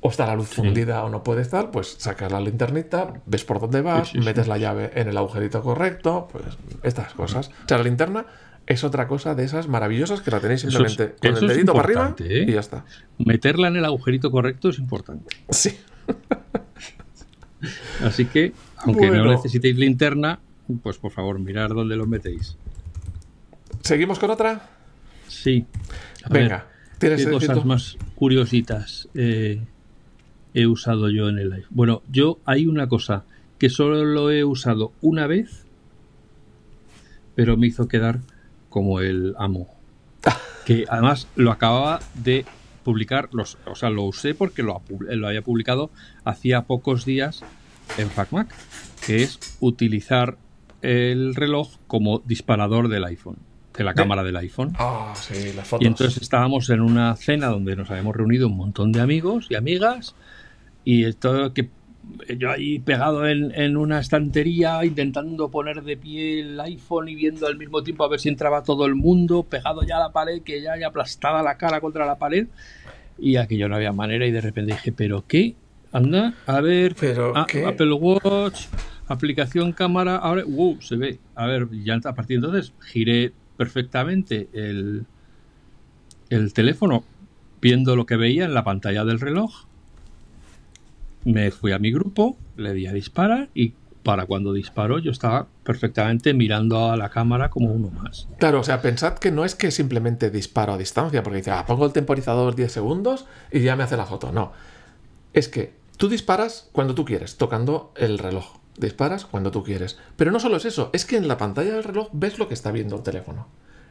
O está la luz fundida o no puede estar, pues sacas la linternita, ves por dónde vas, metes la llave en el agujerito correcto, pues estas cosas. O sea, la linterna es otra cosa de esas maravillosas que la tenéis simplemente con el dedito para arriba ¿eh? y ya está. Meterla en el agujerito correcto es importante. Sí. Así que aunque no necesitéis linterna, pues por favor, mirar dónde lo metéis. ¿Seguimos con otra? Sí. Venga, ¿qué cosas más curiositas eh, he usado yo en el live? Bueno, yo hay una cosa que solo lo he usado una vez, pero me hizo quedar como el amo. que además lo acababa de publicar, los, o sea, lo usé porque lo, lo había publicado hacía pocos días en FacMac, que es utilizar el reloj como disparador del iPhone, de la cámara del iPhone. Ah, sí, las fotos. Y entonces estábamos en una cena donde nos habíamos reunido un montón de amigos y amigas y esto que yo ahí pegado en, una estantería intentando poner de pie el iPhone y viendo al mismo tiempo a ver si entraba todo el mundo, pegado ya a la pared, que ya hay aplastada la cara contra la pared y aquello no había manera y de repente dije, pero ¿qué Anda, a ver. Pero ah, Apple Watch, aplicación cámara. Ahora, wow, se ve. A ver, ya a partir de entonces giré perfectamente el, el teléfono viendo lo que veía en la pantalla del reloj. Me fui a mi grupo, le di a disparar y para cuando disparó yo estaba perfectamente mirando a la cámara como uno más. Claro, o sea, pensad que no es que simplemente disparo a distancia, porque dice, ah, pongo el temporizador 10 segundos y ya me hace la foto. No, es que Tú disparas cuando tú quieres, tocando el reloj. Disparas cuando tú quieres. Pero no solo es eso, es que en la pantalla del reloj ves lo que está viendo el teléfono.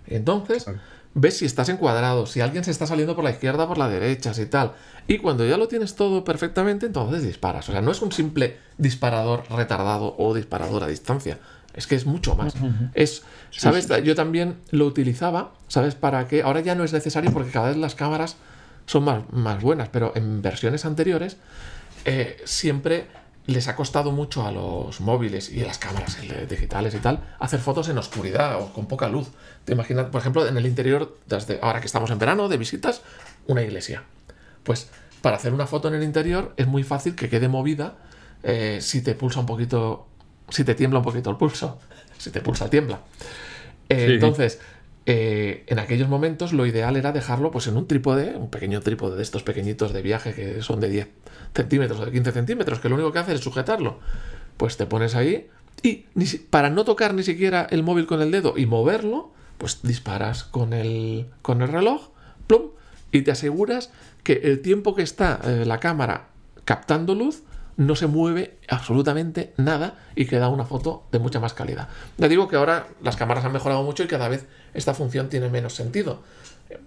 Entonces, ves si estás encuadrado, si alguien se está saliendo por la izquierda, por la derecha, si tal. Y cuando ya lo tienes todo perfectamente, entonces disparas. O sea, no es un simple disparador retardado o disparador a distancia. Es que es mucho más. Es, ¿sabes? Yo también lo utilizaba, ¿sabes? Para que ahora ya no es necesario porque cada vez las cámaras son más, más buenas, pero en versiones anteriores eh, siempre les ha costado mucho a los móviles y a las cámaras digitales y tal hacer fotos en oscuridad o con poca luz. Te imaginas, por ejemplo, en el interior, desde ahora que estamos en verano, de visitas, una iglesia. Pues para hacer una foto en el interior es muy fácil que quede movida eh, si te pulsa un poquito, si te tiembla un poquito el pulso. Si te pulsa, tiembla. Eh, entonces, eh, en aquellos momentos lo ideal era dejarlo pues en un trípode, un pequeño trípode de estos pequeñitos de viaje que son de 10 centímetros o de 15 centímetros, que lo único que hace es sujetarlo. Pues te pones ahí y para no tocar ni siquiera el móvil con el dedo y moverlo, pues disparas con el, con el reloj, plum, y te aseguras que el tiempo que está eh, la cámara captando luz no se mueve absolutamente nada y queda una foto de mucha más calidad. Ya digo que ahora las cámaras han mejorado mucho y cada vez esta función tiene menos sentido. Eh,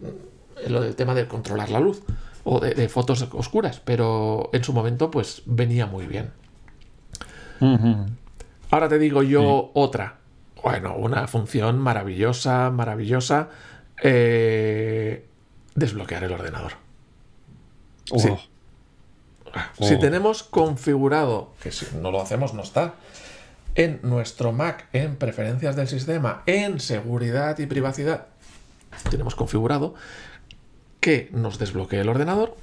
lo del tema de controlar la luz o de, fotos oscuras, pero en su momento pues venía muy bien. Ahora te digo yo otra. Bueno, una función maravillosa, maravillosa. Eh, desbloquear el ordenador. Oh. Si oh. tenemos configurado, que si no lo hacemos no está, en nuestro Mac, en preferencias del sistema, en seguridad y privacidad, tenemos configurado que nos desbloquee el ordenador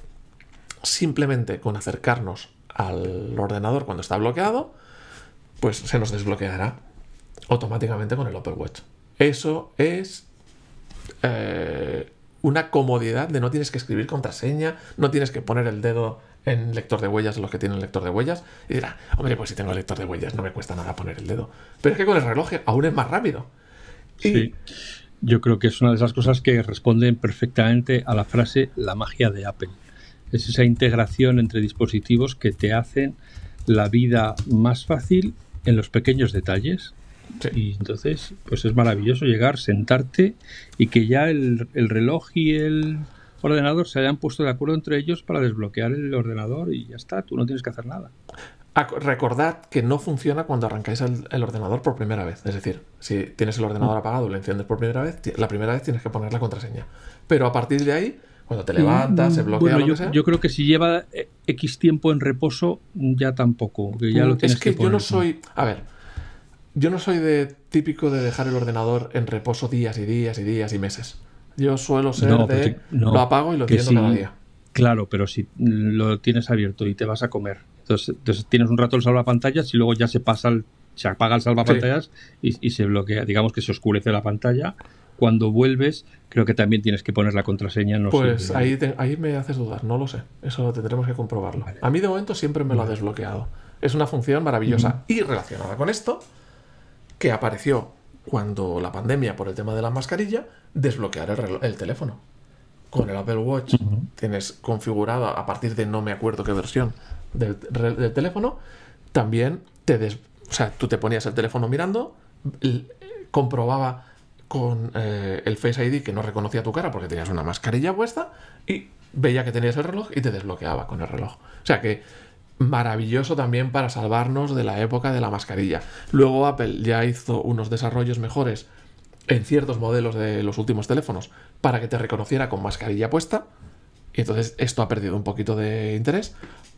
simplemente con acercarnos al ordenador cuando está bloqueado, pues se nos desbloqueará automáticamente con el Apple Watch. Eso es eh, una comodidad de no tienes que escribir contraseña, no tienes que poner el dedo en lector de huellas los que tienen lector de huellas y dirá, hombre, pues si tengo lector de huellas no me cuesta nada poner el dedo. Pero es que con el reloj aún es más rápido. Sí. Yo creo que es una de esas cosas que responden perfectamente a la frase la magia de Apple. Es esa integración entre dispositivos que te hacen la vida más fácil en los pequeños detalles y entonces, pues es maravilloso llegar, sentarte y que ya el, reloj y el ordenador se hayan puesto de acuerdo entre ellos para desbloquear el ordenador y ya está, tú no tienes que hacer nada. Recordad que no funciona cuando arrancáis el, ordenador por primera vez. Es decir, si tienes el ordenador mm. apagado y lo enciendes por primera vez, la primera vez tienes que poner la contraseña. Pero a partir de ahí, cuando te levantas, se bloquea lo yo, que sea. Yo creo que si lleva eh, X tiempo en reposo, ya tampoco. ya lo mm, es que, yo no soy. A ver, yo no soy de típico de dejar el ordenador en reposo días y días y días y meses. Yo suelo ser de lo apago y lo enciendo cada día. Claro, pero si lo tienes abierto y te vas a comer, entonces, tienes un rato el salvapantallas y luego ya se pasa se apaga el salvapantallas y, se bloquea, digamos que se oscurece la pantalla. Cuando vuelves, creo que también tienes que poner la contraseña. No pues ahí, ahí me haces dudar, no lo sé. Eso tendremos que comprobarlo. A mí de momento siempre me lo ha desbloqueado. Es una función maravillosa. Y relacionada con esto, que apareció cuando la pandemia, por el tema de la mascarilla, desbloquear el, teléfono. Con el Apple Watch tienes configurado a partir de no me acuerdo qué versión del, teléfono, también te des, o sea, tú te ponías el teléfono mirando, comprobaba con eh, el Face ID que no reconocía tu cara porque tenías una mascarilla puesta y veía que tenías el reloj y te desbloqueaba con el reloj. O sea que maravilloso también para salvarnos de la época de la mascarilla. Luego Apple ya hizo unos desarrollos mejores en ciertos modelos de los últimos teléfonos para que te reconociera con mascarilla puesta. Y entonces esto ha perdido un poquito de interés.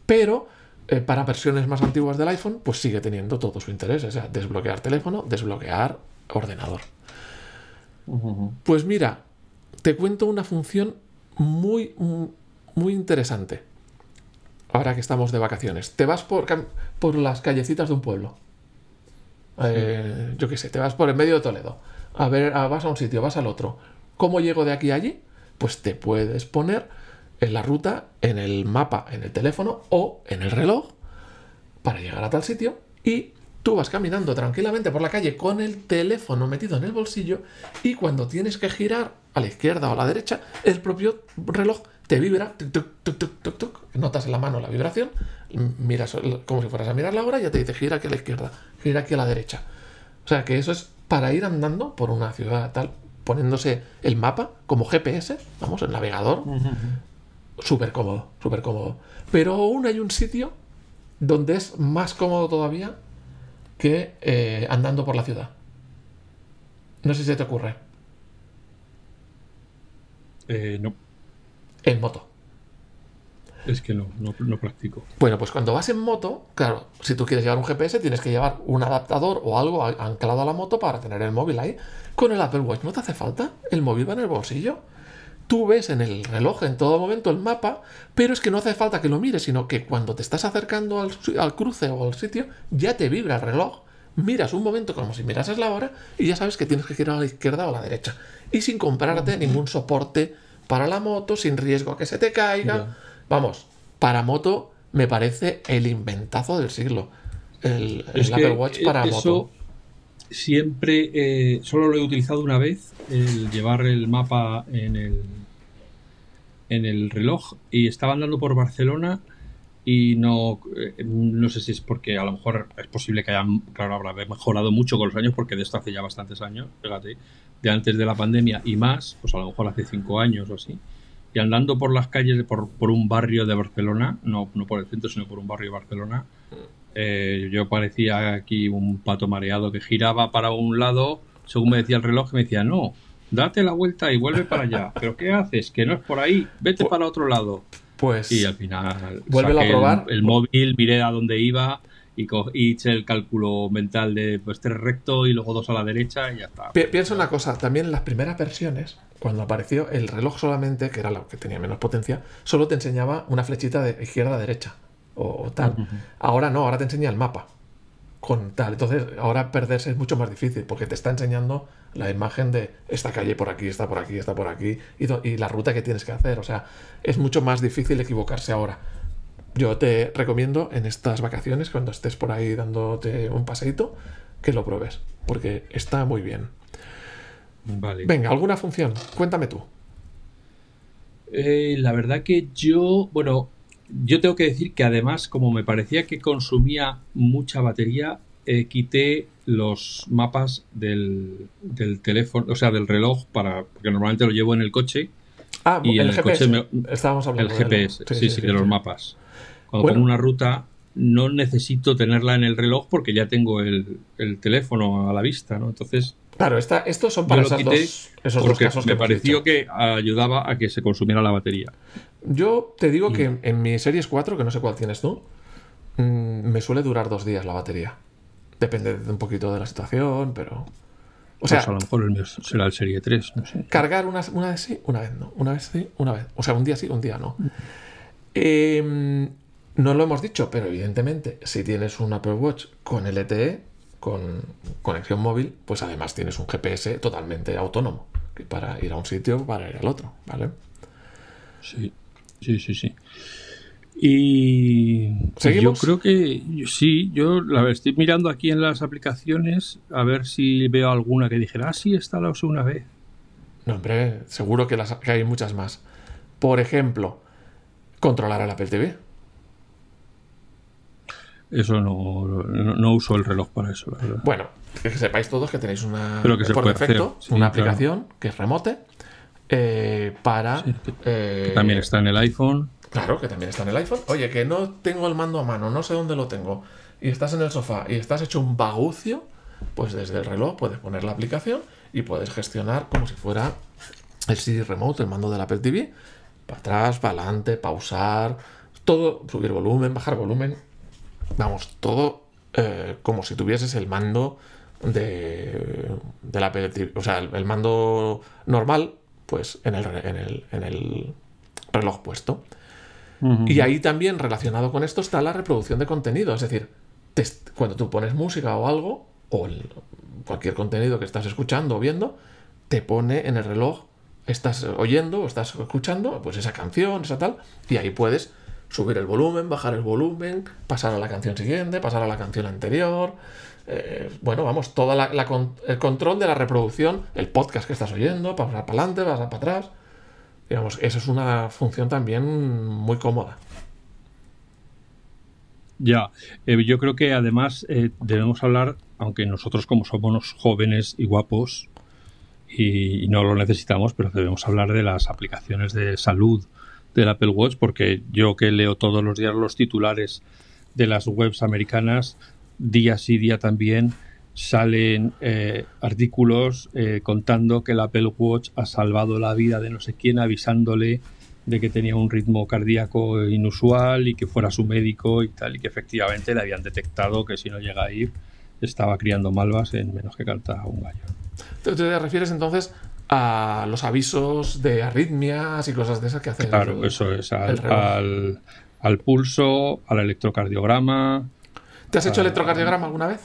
Pero eh, para versiones más antiguas del iPhone, pues sigue teniendo todo su interés. O sea, desbloquear teléfono, desbloquear ordenador. Pues mira, te cuento una función muy, muy interesante ahora que estamos de vacaciones, te vas por, por las callecitas de un pueblo. Eh, yo qué sé, te vas por el medio de Toledo. A ver, vas a un sitio, vas al otro. ¿Cómo llego de aquí a allí? Pues te puedes poner en la ruta, en el mapa, en el teléfono o en el reloj para llegar a tal sitio y tú vas caminando tranquilamente por la calle con el teléfono metido en el bolsillo y cuando tienes que girar a la izquierda o a la derecha, el propio reloj te vibra, notas en la mano la vibración, miras como si fueras a mirar la hora y ya te dice gira aquí a la izquierda, gira aquí a la derecha. O sea que eso es para ir andando por una ciudad tal, poniéndose el mapa como GPS, vamos, el navegador, súper cómodo, súper cómodo. Pero aún hay un sitio donde es más cómodo todavía que eh, andando por la ciudad. No sé si se te ocurre. Eh, no en moto. Es que no, no, no, practico. Bueno, pues cuando vas en moto, claro, si tú quieres llevar un GPS, tienes que llevar un adaptador o algo anclado a la moto para tener el móvil ahí. Con el Apple Watch no te hace falta. El móvil va en el bolsillo. Tú ves en el reloj en todo momento el mapa, pero es que no hace falta que lo mires, sino que cuando te estás acercando al, al cruce o al sitio, ya te vibra el reloj miras un momento como si mirases la hora y ya sabes que tienes que girar a la izquierda o a la derecha. Y sin comprarte ningún soporte para la moto, sin riesgo a que se te caiga. Vamos, para moto me parece el inventazo del siglo. El, Apple Watch para moto. Siempre, eh, solo lo he utilizado una vez, el llevar el mapa en el, en el reloj y estaba andando por Barcelona y no, eh, no sé si es porque a lo mejor es posible que hayan, claro, habrá mejorado mucho con los años, porque de esto hace ya bastantes años, fíjate, de antes de la pandemia y más, pues a lo mejor hace cinco años o así, y andando por las calles, por, por un barrio de Barcelona, no, no por el centro, sino por un barrio de Barcelona, eh, yo parecía aquí un pato mareado que giraba para un lado, según me decía el reloj, me decía, no, date la vuelta y vuelve para allá. ¿Pero qué haces? Que no es por ahí, vete para otro lado. Pues. Y al final. Vuelve a probar. El, móvil, miré a dónde iba y, hice el cálculo mental de pues tres recto y luego dos a la derecha y ya está. piensa una cosa, también en las primeras versiones, cuando apareció el reloj solamente, que era lo que tenía menos potencia, solo te enseñaba una flechita de izquierda a derecha o, tal. Ahora no, ahora te enseña el mapa con tal. Entonces, ahora perderse es mucho más difícil porque te está enseñando la imagen de esta calle por aquí, está por aquí, está por aquí y, la ruta que tienes que hacer. O sea, es mucho más difícil equivocarse ahora. Yo te recomiendo en estas vacaciones, cuando estés por ahí dándote un paseito, que lo pruebes porque está muy bien. Vale. Venga, ¿alguna función? Cuéntame tú. Eh, la verdad que yo, bueno, yo tengo que decir que además, como me parecía que consumía mucha batería, eh, quité los mapas del, teléfono, o sea, del reloj, para porque normalmente lo llevo en el coche. Ah, y el, GPS. Estábamos hablando. El GPS, sí, sí, de los mapas. Cuando pongo una ruta, no necesito tenerla en el reloj porque ya tengo el, teléfono a la vista, ¿no? Entonces. Claro, estos son para esos, dos, esos casos me pareció que ayudaba a que se consumiera la batería. Yo te digo que en mi Series 4, que no sé cuál tienes tú, mm, me suele durar dos días la batería. Depende un poquito de la situación, pero. O sea, pues a lo mejor el mío será el Serie 3, no sé. Cargar una, una vez sí, una vez no. Una vez sí, una vez. O sea, un día sí, un día no. Em, no lo hemos dicho, pero evidentemente, si tienes un Apple Watch con LTE, con conexión móvil, pues además tienes un GPS totalmente autónomo para ir a un sitio para ir al otro, ¿vale? Sí. Sí, sí, sí. Y yo creo que sí, yo la estoy mirando aquí en las aplicaciones a ver si veo alguna que dijera, ah, sí, esta la usé una vez. No, hombre, seguro que, las, hay muchas más. Por ejemplo, controlar el Apple TV. Eso no, no, uso el reloj para eso, la verdad. Bueno, que sepáis todos que tenéis una, por defecto, una aplicación que es remote eh, para... Eh, también está en el iPhone. Claro, que también está en el iPhone. Oye, que no tengo el mando a mano, no sé dónde lo tengo, y estás en el sofá y estás hecho un bagucio, pues desde el reloj puedes poner la aplicación y puedes gestionar como si fuera el CD Remote, el mando del Apple TV, para atrás, para adelante, pausar, todo, subir volumen, bajar volumen, vamos, todo eh, como si tuvieses el mando de, del Apple TV, o sea, el mando normal pues en el, en el, reloj puesto. Y ahí también relacionado con esto está la reproducción de contenido. Es decir, cuando tú pones música o algo, o cualquier contenido que estás escuchando o viendo, te pone en el reloj, estás oyendo o estás escuchando, pues esa canción, esa tal, y ahí puedes subir el volumen, bajar el volumen, pasar a la canción siguiente, pasar a la canción anterior, eh, bueno, vamos, todo el control de la reproducción, el podcast que estás oyendo, pasar para adelante, pasar para atrás. Digamos, eso es una función también muy cómoda. Ya, eh, yo creo que además eh, debemos hablar, aunque nosotros como somos jóvenes y guapos y, no lo necesitamos, pero debemos hablar de las aplicaciones de salud del Apple Watch, porque yo que leo todos los días los titulares de las webs americanas, día sí día también salen eh, artículos eh, contando que el Apple Watch ha salvado la vida de no sé quién, avisándole de que tenía un ritmo cardíaco inusual y que fuera su médico y tal, y que efectivamente le habían detectado que si no llega a ir estaba criando malvas en menos que canta un gallo. ¿Te, refieres entonces a los avisos de arritmias y cosas de esas que hacen? Claro, eso es, al, al, pulso, al electrocardiograma. ¿Te has hecho electrocardiograma alguna vez?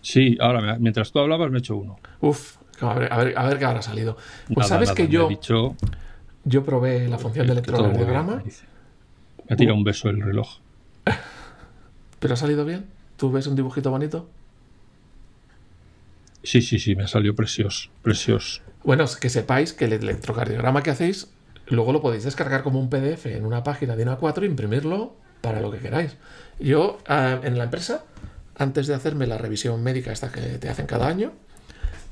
Sí, ahora mientras tú hablabas me he hecho uno. Uf, a ver, a ver, a ver qué habrá salido. Pues sabes que yo, yo probé la función de electrocardiograma. Me ha tirado un beso el reloj. ¿Pero ha salido bien? ¿Tú ves un dibujito bonito? Sí, sí, sí, me ha salido precioso, precioso. Bueno, que sepáis que el electrocardiograma que hacéis, luego lo podéis descargar como un PDF en una página de A4 e imprimirlo para lo que queráis. Yo, ah, en la empresa, antes de hacerme la revisión médica esta que te hacen cada año,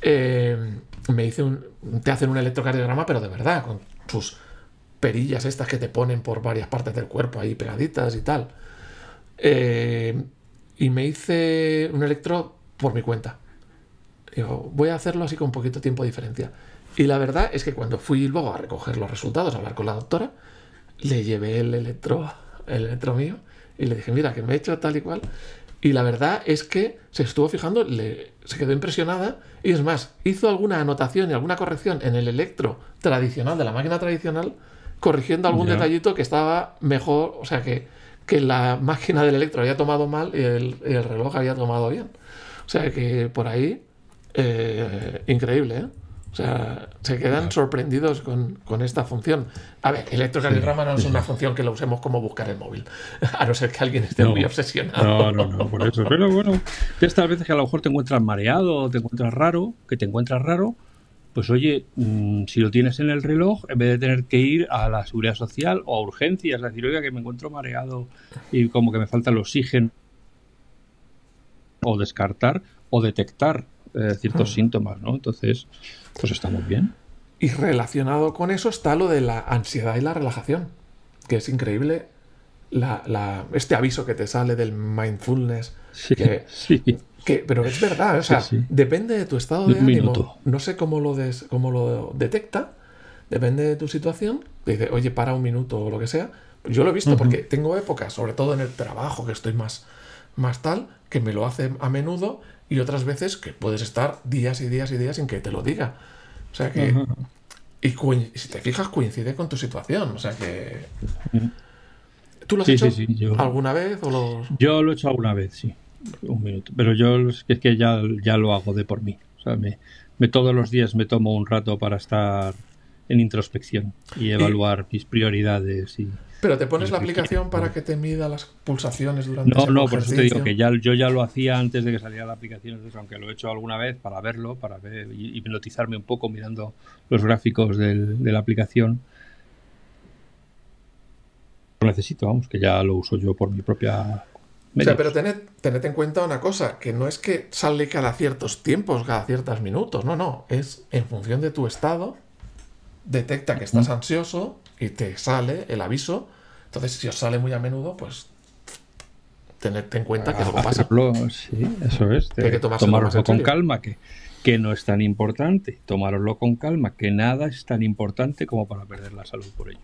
eh, me hice un, te hacen un electrocardiograma, pero de verdad, con sus perillas estas que te ponen por varias partes del cuerpo ahí pegaditas y tal. Eh, y me hice un electro por mi cuenta. Digo, voy a hacerlo así con un poquito tiempo de diferencia. Y la verdad es que cuando fui luego a recoger los resultados, a hablar con la doctora, le llevé el electro, el electro mío y le dije, mira, que me he hecho tal y cual. Y la verdad es que se estuvo fijando, le, se quedó impresionada y es más, hizo alguna anotación y alguna corrección en el electro tradicional de la máquina tradicional, corrigiendo algún detallito que estaba mejor, o sea, que, que la máquina del electro había tomado mal y el, reloj había tomado bien. O sea que por ahí eh, increíble, ¿eh? O sea, se quedan sorprendidos con, esta función. A ver, electrocardiograma no es una función que lo usemos como buscar el móvil, a no ser que alguien esté muy obsesionado. No, no, no, por eso. Pero bueno, estas veces que a lo mejor te encuentras mareado o te encuentras raro, que te encuentras raro, pues oye, mm, si lo tienes en el reloj, en vez de tener que ir a la seguridad social o a urgencias, decir, oiga, que me encuentro mareado y como que me falta el oxígeno, o descartar o detectar eh, ciertos hmm. síntomas, ¿no? Entonces, pues estamos bien. Y relacionado con eso está lo de la ansiedad y la relajación, que es increíble la, este aviso que te sale del mindfulness. Sí, sí. pero es verdad, o sea, depende de tu estado de ánimo. No sé cómo lo, des, cómo lo detecta, depende de tu situación. Te dice, oye, para un minuto o lo que sea. Yo lo he visto porque tengo épocas, sobre todo en el trabajo, que estoy más, más tal, que me lo hace a menudo y otras veces que puedes estar días y días y días sin que te lo diga. O sea que... Y si te fijas, coincide con tu situación. O sea que... ¿Tú lo has hecho alguna vez? O Yo lo he hecho alguna vez, sí. Un minuto. Pero yo es que ya, ya lo hago de por mí. O sea, me, todos los días me tomo un rato para estar en introspección y evaluar mis prioridades y pero te pones la aplicación para que te mida las pulsaciones durante No, no, por eso te digo que ya, yo ya lo hacía antes de que saliera la aplicación, aunque lo he hecho alguna vez para verlo, para ver y hipnotizarme un poco mirando los gráficos de la aplicación. Lo necesito, vamos, que ya lo uso yo por mi propia o sea, pero tened, tened, en cuenta una cosa, que no es que sale cada ciertos tiempos, cada ciertos minutos, no, no, es en función de tu estado, detecta que estás ansioso y te sale el aviso. Entonces, si os sale muy a menudo, pues tened en cuenta que algo pasa. Sí, eso es. hay que tomároslo con calma, que, que no es tan importante. Tomároslo con calma, que nada es tan importante como para perder la salud por ello.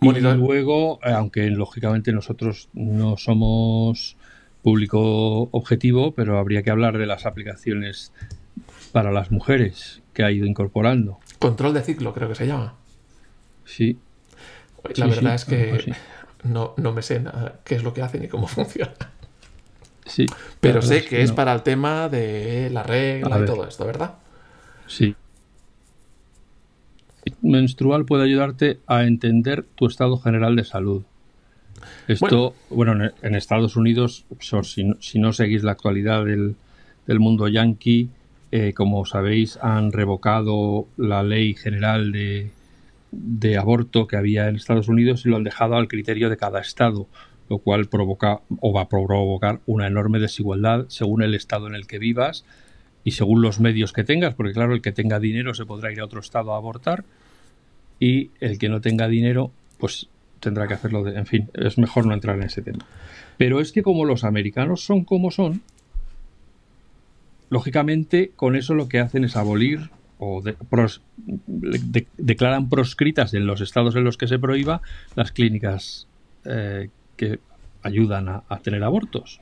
Y luego, eh, aunque lógicamente nosotros no somos público objetivo, pero habría que hablar de las aplicaciones para las mujeres que ha ido incorporando. Control de ciclo, creo que se llama. Sí. La verdad es que no, me sé nada qué es lo que hacen y cómo funciona. Sí. Pero sé que es para el tema de la regla y todo esto, ¿verdad? Sí. Menstrual puede ayudarte a entender tu estado general de salud. Esto, bueno, en Estados Unidos, si, no, seguís la actualidad del, mundo yankee, eh, como sabéis, han revocado la ley general de, de aborto que había en Estados Unidos y lo han dejado al criterio de cada estado, lo cual provoca o va a provocar una enorme desigualdad según el estado en el que vivas y según los medios que tengas, porque claro, el que tenga dinero se podrá ir a otro estado a abortar y el que no tenga dinero, pues tendrá que hacerlo de, en fin, es mejor no entrar en ese tema. Pero es que como los americanos son como son, lógicamente con eso lo que hacen es abolir o declaran proscritas en los estados en los que se prohíba las clínicas eh, que ayudan a, tener abortos.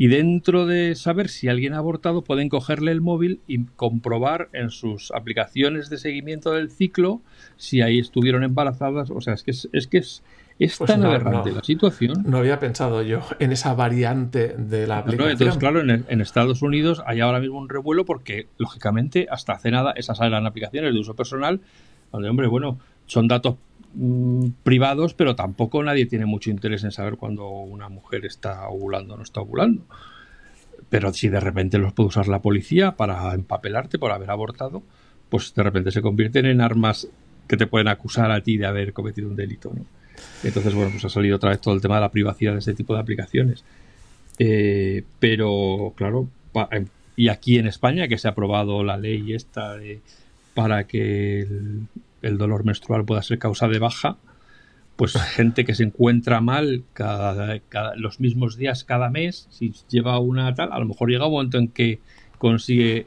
Y dentro de saber si alguien ha abortado, pueden cogerle el móvil y comprobar en sus aplicaciones de seguimiento del ciclo si ahí estuvieron embarazadas. O sea, es que es, que es, es pues tan aberrante la situación. No había pensado yo en esa variante de la aplicación. entonces, claro, en, Estados Unidos hay ahora mismo un revuelo porque, lógicamente, hasta hace nada esas eran aplicaciones de uso personal donde, hombre, bueno, son datos Mm, privados, pero tampoco nadie tiene mucho interés en saber cuando una mujer está ovulando o no está ovulando. Pero si de repente los puede usar la policía para empapelarte por haber abortado, pues de repente se convierten en armas que te pueden acusar a ti de haber cometido un delito. ¿no? Entonces, bueno, pues ha salido otra vez todo el tema de la privacidad de este tipo de aplicaciones. Eh, pero, claro, em, y aquí en España que se ha aprobado la ley esta de, para que el, el dolor menstrual pueda ser causa de baja, pues gente que se encuentra mal cada, los mismos días cada mes, si lleva una tal, a lo mejor llega un momento en que consigue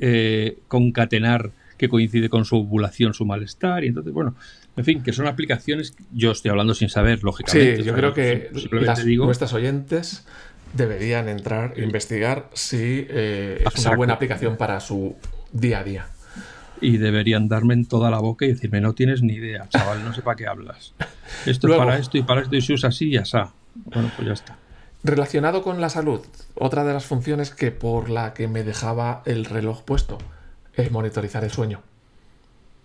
eh, concatenar que coincide con su ovulación, su malestar, y entonces, bueno, en fin, que son aplicaciones, yo estoy hablando sin saber, lógicamente. Sí, yo creo que las, digo, nuestras oyentes deberían entrar e investigar si eh, es una buena aplicación para su día a día y deberían darme en toda la boca y decirme, no tienes ni idea, chaval, no sé para qué hablas. Esto es para esto y para esto y se usa así y ya está. Bueno, pues ya está. Relacionado con la salud, otra de las funciones que por la que me dejaba el reloj puesto es monitorizar el sueño.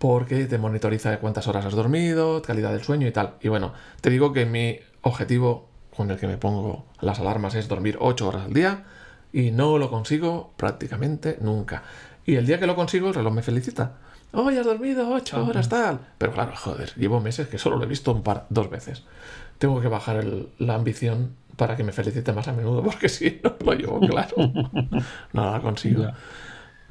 Porque te monitoriza cuántas horas has dormido, calidad del sueño y tal. Y bueno, te digo que mi objetivo con el que me pongo las alarmas es dormir 8 horas al día y no lo consigo prácticamente nunca. Y el día que lo consigo, el reloj me felicita. ¡Oh, ya has dormido ocho horas, tal! Pero claro, joder, llevo meses que solo lo he visto un par, dos veces. Tengo que bajar la ambición para que me felicite más a menudo, porque si no lo llevo claro, no la consigo.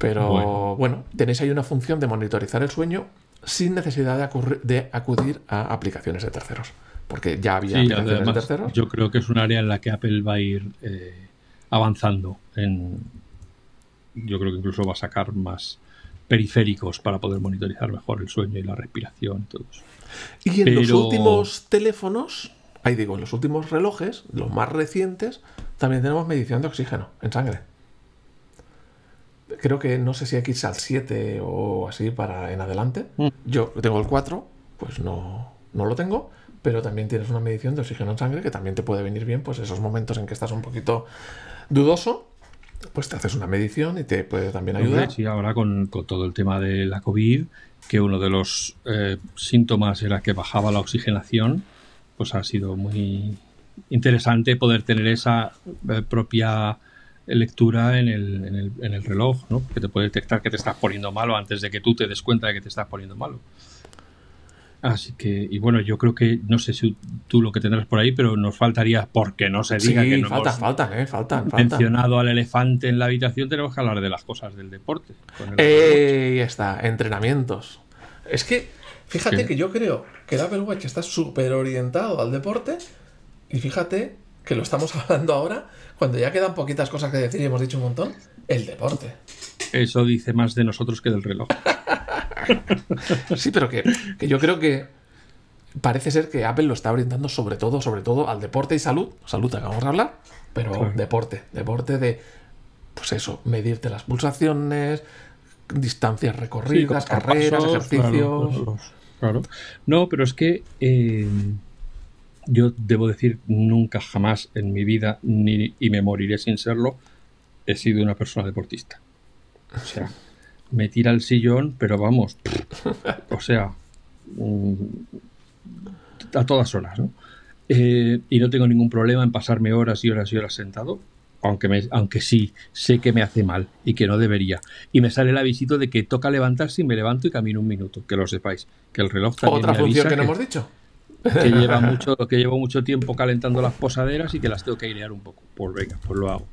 Pero bueno. tenéis ahí una función de monitorizar el sueño sin necesidad de, acudir a aplicaciones de terceros. Porque ya había aplicaciones de terceros. Yo creo que es un área en la que Apple va a ir eh, avanzando en, yo creo que incluso va a sacar más periféricos para poder monitorizar mejor el sueño y la respiración y todo eso. Y en los últimos teléfonos, ahí digo, en los últimos relojes, los más recientes, también tenemos medición de oxígeno en sangre. Creo que no sé si hay que irse al 7 o así para en adelante. Mm. Yo tengo el 4, pues no, no lo tengo, pero también tienes una medición de oxígeno en sangre que también te puede venir bien, pues esos momentos en que estás un poquito dudoso pues te haces una medición y te puede también ayudar. Sí, ahora con, todo el tema de la COVID, que uno de los eh, síntomas era que bajaba la oxigenación, pues ha sido muy interesante poder tener esa eh, propia lectura en el, en, el, en el reloj, ¿no? Que te puede detectar que te estás poniendo malo antes de que tú te des cuenta de que te estás poniendo malo. Así que, y bueno, yo creo que, no sé si tú lo que tendrás por ahí, pero nos faltaría, porque no se diga que no falta, faltan, eh, faltan, mencionado al elefante en la habitación, tenemos que hablar de las cosas del deporte. Eh, ya está, entrenamientos. Es que, fíjate que yo creo que el Apple Watch está súper orientado al deporte, y fíjate que lo estamos hablando ahora, cuando ya quedan poquitas cosas que decir y hemos dicho un montón, el deporte. Eso dice más de nosotros que del reloj. sí, pero que, yo creo que parece ser que Apple lo está orientando sobre todo, sobre todo al deporte y salud. Salud, acabamos de hablar, pero deporte. Deporte de, pues eso, medirte las pulsaciones, distancias recorridas, carreras, ejercicios. Claro, No, pero es que eh, yo debo decir, nunca jamás en mi vida, ni, y me moriré sin serlo, he sido una persona deportista. O sea, me tira el sillón, pero vamos, o sea, mm, a todas horas, ¿no? Eh, y no tengo ningún problema en pasarme horas y horas y horas sentado, aunque, me, aunque sí, sé que me hace mal y que no debería. Y me sale el aviso de que toca levantarse y me levanto y camino un minuto, que lo sepáis, que el reloj también Otra función que no hemos dicho. Que, lleva mucho, que llevo mucho tiempo calentando las posaderas y que las tengo que airear un poco. Pues venga, pues lo hago.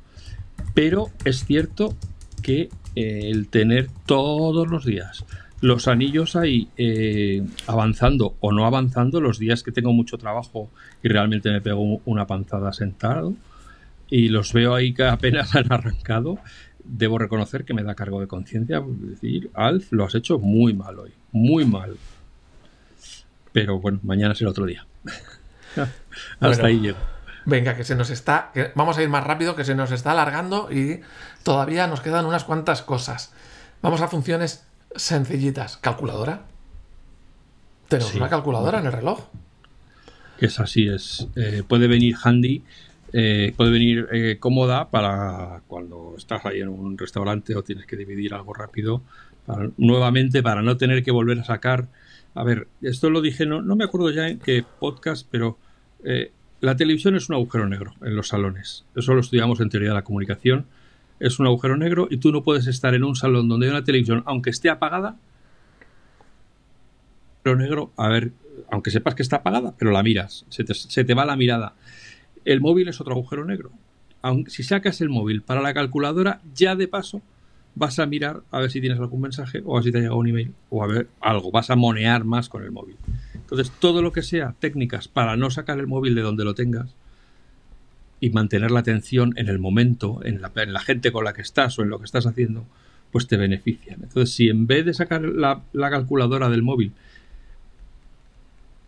Pero es cierto que eh, el tener todos los días los anillos ahí eh, avanzando o no avanzando los días que tengo mucho trabajo y realmente me pego una panzada sentado y los veo ahí que apenas han arrancado debo reconocer que me da cargo de conciencia decir, Alf, lo has hecho muy mal hoy, muy mal. Pero bueno, mañana será otro día. Hasta ahí llego. Venga, que se nos está. vamos a ir más rápido, que se nos está alargando y todavía nos quedan unas cuantas cosas. Vamos a funciones sencillitas. ¿Calculadora? ¿Tenemos una calculadora en el reloj? Es así, es. Eh, puede venir handy, eh, puede venir eh, cómoda para cuando estás ahí en un restaurante o tienes que dividir algo rápido. nuevamente, para no tener que volver a sacar. A ver, esto lo dije, no, no me acuerdo ya en qué podcast, pero la televisión es un agujero negro en los salones. Eso lo estudiamos en teoría de la comunicación. Es un agujero negro y tú no puedes estar en un salón donde hay una televisión, aunque esté apagada. Pero negro, a ver, aunque sepas que está apagada, pero la miras, se te, va la mirada. El móvil es otro agujero negro. Si sacas el móvil para la calculadora, ya de paso vas a mirar a ver si tienes algún mensaje o a ver si te ha llegado un email o a ver algo. Vas a monear más con el móvil. Entonces, todo lo que sea técnicas para no sacar el móvil de donde lo tengas y mantener la atención en el momento, en la, gente con la que estás o en lo que estás haciendo, pues te benefician. Entonces, si en vez de sacar la, calculadora del móvil,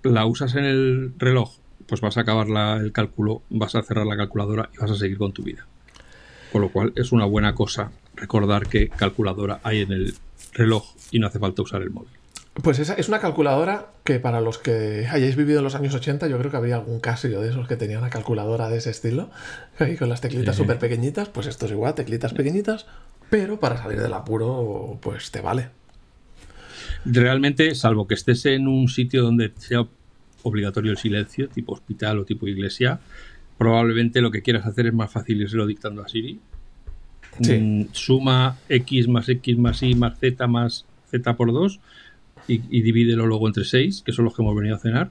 la usas en el reloj, pues vas a acabar el cálculo, vas a cerrar la calculadora y vas a seguir con tu vida. Con lo cual es una buena cosa recordar que calculadora hay en el reloj y no hace falta usar el móvil. Pues esa es una calculadora que para los que hayáis vivido en los años 80, yo creo que habría algún Casio de esos que tenía una calculadora de ese estilo, ahí con las teclitas súper pequeñitas, pues esto es igual, teclitas pequeñitas, pero para salir del apuro, pues te vale. Realmente, salvo que estés en un sitio donde sea obligatorio el silencio, tipo hospital o tipo iglesia, probablemente lo que quieras hacer es más fácil irlo dictando a Siri. Mm, suma x más x más y más z más z por 2 y, divídelo luego entre seis, que son los que hemos venido a cenar,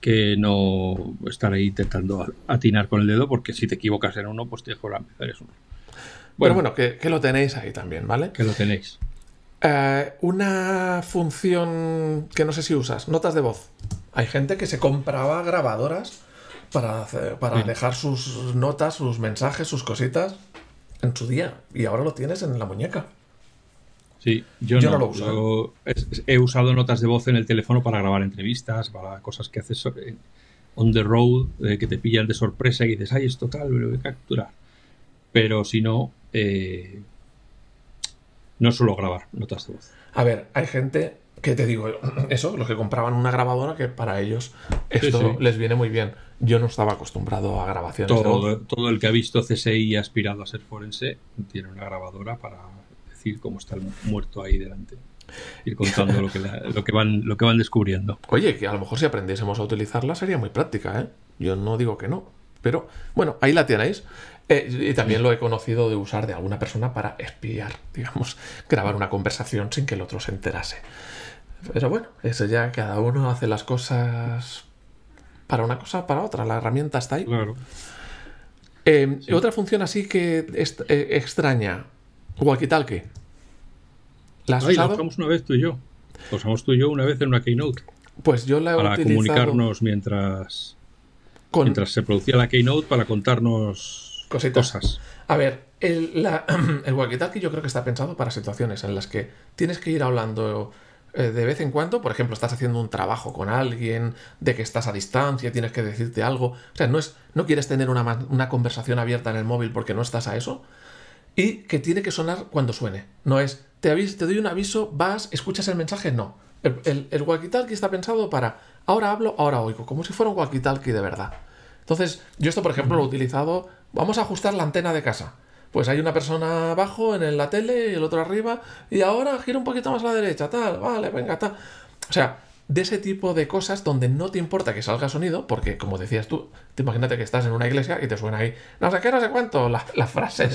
que no estar ahí intentando atinar con el dedo, porque si te equivocas en uno, pues te empezar eso. Bueno, bueno, que, lo tenéis ahí también, ¿vale? Que lo tenéis. Eh, una función que no sé si usas, notas de voz. Hay gente que se compraba grabadoras para, para dejar sus notas, sus mensajes, sus cositas en su día. Y ahora lo tienes en la muñeca. Sí, yo, no, lo uso. he usado notas de voz en el teléfono para grabar entrevistas, para cosas que haces on the road, que te pillan de sorpresa y dices, ay, es total, lo voy a capturar. Pero si no, eh, no suelo grabar notas de voz. A ver, hay gente que te digo, eso, los que compraban una grabadora, que para ellos esto les viene muy bien. Yo no estaba acostumbrado a grabaciones. Todo, todo el que ha visto CSI y ha aspirado a ser forense tiene una grabadora para decir cómo está el muerto ahí delante. Ir contando lo que, lo, que van, lo que van descubriendo. Oye, que a lo mejor si aprendiésemos a utilizarla sería muy práctica, ¿eh? Yo no digo que no. Pero bueno, ahí la tenéis. Eh, y también lo he conocido de usar de alguna persona para espiar, digamos, grabar una conversación sin que el otro se enterase. Pero bueno, eso ya cada uno hace las cosas para una cosa, para otra. La herramienta está ahí. Claro. Eh, otra función así que eh, extraña, Walkie-talkie. ¿La has usado? La usamos una vez tú y yo. La usamos tú y yo una vez en una Keynote. Pues yo la he Para comunicarnos mientras, mientras se producía la Keynote para contarnos cosas. A ver, el, el walkie-talkie yo creo que está pensado para situaciones en las que tienes que ir hablando eh, de vez en cuando, por ejemplo, estás haciendo un trabajo con alguien, de que estás a distancia, tienes que decirte algo. O sea, no, es, no quieres tener una, una conversación abierta en el móvil porque no estás a eso y que tiene que sonar cuando suene. No es, te, te doy un aviso, vas, escuchas el mensaje, no. El, el, walkie-talkie está pensado para, ahora hablo, ahora oigo, como si fuera un walkie-talkie de verdad. Entonces, yo esto, por ejemplo, lo he utilizado, vamos a ajustar la antena de casa. Pues hay una persona abajo en la tele y el otro arriba, y ahora gira un poquito más a la derecha, tal, vale, venga, tal. O sea, de ese tipo de cosas donde no te importa que salga sonido, porque como decías tú, te imagínate que estás en una iglesia y te suena ahí, no sé qué, no sé cuánto, la, la frase,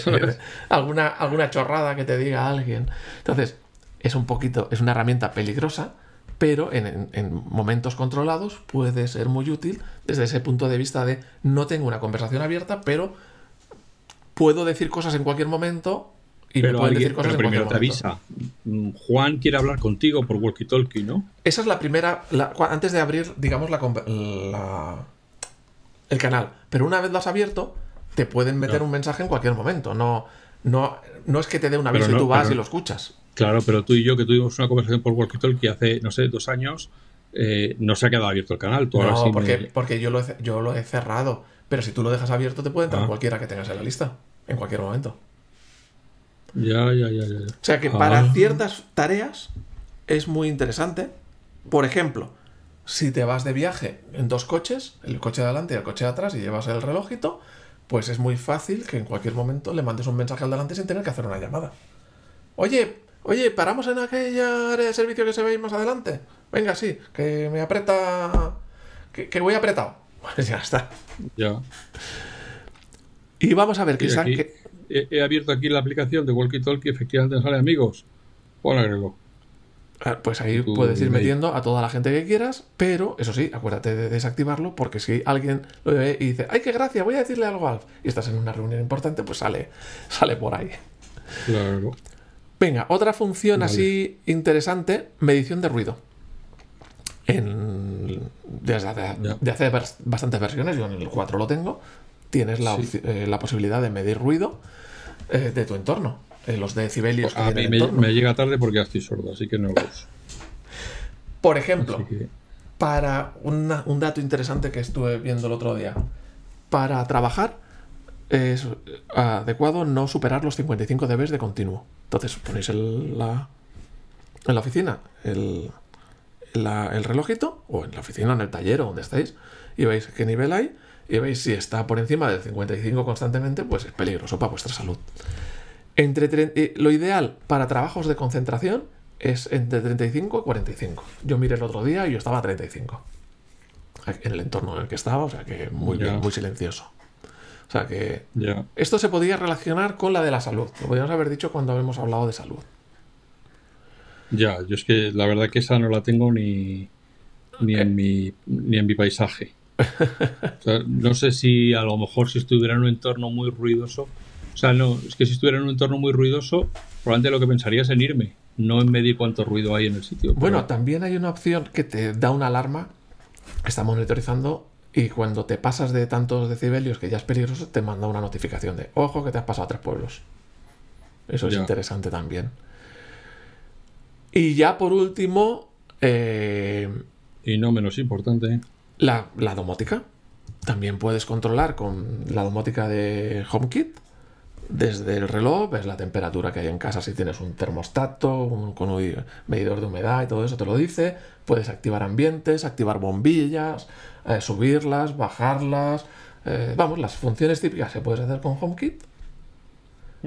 alguna, alguna chorrada que te diga alguien. Entonces, es un poquito, es una herramienta peligrosa, pero en, en, momentos controlados puede ser muy útil desde ese punto de vista de no tengo una conversación abierta, pero puedo decir cosas en cualquier momento y pero me decir cosas primero te avisa. Mm, Juan quiere hablar contigo por walkie talkie, ¿no? Esa es la primera. antes de abrir, digamos, la, el canal. Pero una vez lo has abierto, te pueden meter un mensaje en cualquier momento. No, No, no es que te dé un aviso y tú vas y lo escuchas. Claro, pero tú y yo que tuvimos una conversación por Walkie Talkie hace, no sé, dos años, eh, no se ha quedado abierto el canal. no, porque, porque yo, lo he, yo lo he cerrado. Pero si tú lo dejas abierto, te puede entrar ah. cualquiera que tengas en la lista, en cualquier momento. Ya, ya, ya, ya. O sea que para ah. ciertas tareas es muy interesante. Por ejemplo, si te vas de viaje en dos coches, el coche de adelante y el coche de atrás, y llevas el relojito, pues es muy fácil que en cualquier momento le mandes un mensaje al delante sin tener que hacer una llamada. Oye, oye, paramos en aquella área de servicio que se ve más adelante. Venga, sí, que me aprieta. Que, voy apretado. Pues ya está. Ya. Y vamos a ver, quizás. He, abierto aquí la aplicación de Walkie Talkie, efectivamente sale amigos. Pon agrego. Ah, pues ahí puedes ir metiendo a toda la gente que quieras, pero eso sí, acuérdate de desactivarlo porque si alguien lo ve y dice, ¡ay, qué gracia! Voy a decirle algo a Alf y estás en una reunión importante, pues sale, sale por ahí. Claro. Venga, otra función así interesante, medición de ruido. En, desde de hace bastantes versiones, yo en el 4 lo tengo, tienes la, eh, la posibilidad de medir ruido eh, de tu entorno. Eh, los decibelios pues a mí me, llega tarde porque ya estoy sordo, así que no lo uso. Por ejemplo, para un dato interesante que estuve viendo el otro día, para trabajar es adecuado no superar los 55 dB de continuo. Entonces ponéis la, en la oficina el, el relojito, o en la oficina, en el taller o donde estáis, y veis qué nivel hay, y veis si está por encima del 55 constantemente, pues es peligroso para vuestra salud. Entre, eh, lo ideal para trabajos de concentración es entre 35 y 45. Yo miré el otro día y yo estaba a 35. En el entorno en el que estaba, o sea que muy bien, muy silencioso. O sea que esto se podía relacionar con la de la salud. Lo podríamos haber dicho cuando hemos hablado de salud. Ya, yo es que la verdad que esa no la tengo ni, ni, en, mi, ni en mi paisaje. no sé si a lo mejor si estuviera en un entorno muy ruidoso o sea, no, es que si estuviera en un entorno muy ruidoso, probablemente lo que pensaría es en irme, no en medir cuánto ruido hay en el sitio. Bueno, también hay una opción que te da una alarma, está monitorizando y cuando te pasas de tantos decibelios que ya es peligroso, te manda una notificación de, ojo que te has pasado a tres pueblos. Eso es interesante también. Y ya por último... Eh, y no menos importante. La, la domótica. También puedes controlar con la domótica de HomeKit desde el reloj ves la temperatura que hay en casa, si tienes un termostato, con un medidor de humedad y todo eso te lo dice. Puedes activar ambientes, activar bombillas, eh, subirlas, bajarlas. Eh, vamos, las funciones típicas que puedes hacer con HomeKit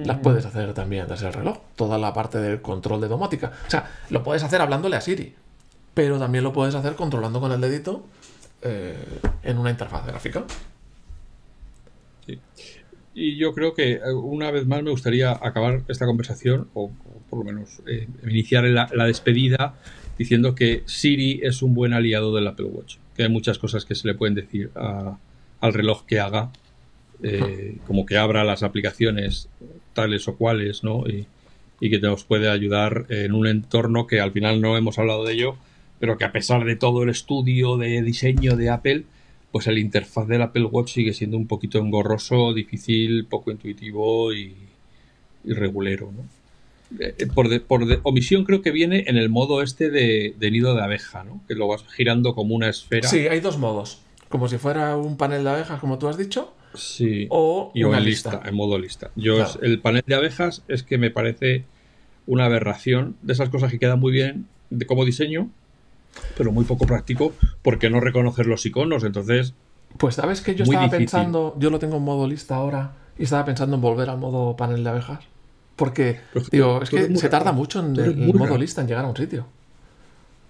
las puedes hacer también desde el reloj. Toda la parte del control de domótica. O sea, lo puedes hacer hablándole a Siri, pero también lo puedes hacer controlando con el dedito eh, en una interfaz gráfica. Sí. Y yo creo que eh, una vez más me gustaría acabar esta conversación, o, por lo menos eh, iniciar la, despedida, diciendo que Siri es un buen aliado del Apple Watch. Que hay muchas cosas que se le pueden decir al reloj que haga, eh, como que abra las aplicaciones tales o cuales, ¿no? Y, y que nos puede ayudar en un entorno que al final no hemos hablado de ello, pero que a pesar de todo el estudio de diseño de Apple, pues el interfaz del Apple Watch sigue siendo un poquito engorroso, difícil, poco intuitivo y, regulero. ¿no? Eh, por, omisión creo que viene en el modo este de, nido de abeja, ¿no? que lo vas girando como una esfera. Sí, hay dos modos. Como si fuera un panel de abejas, como tú has dicho. Sí. O y una lista. En modo lista. Yo el panel de abejas es que me parece una aberración de esas cosas que quedan muy bien de, como diseño, pero muy poco práctico porque no reconocer los iconos. Entonces. Pues sabes que yo estaba pensando, yo lo tengo en modo lista ahora, y estaba pensando en volver al modo panel de abejas. Porque, pues digo, es que se tarda mucho en el modo lista en llegar a un sitio.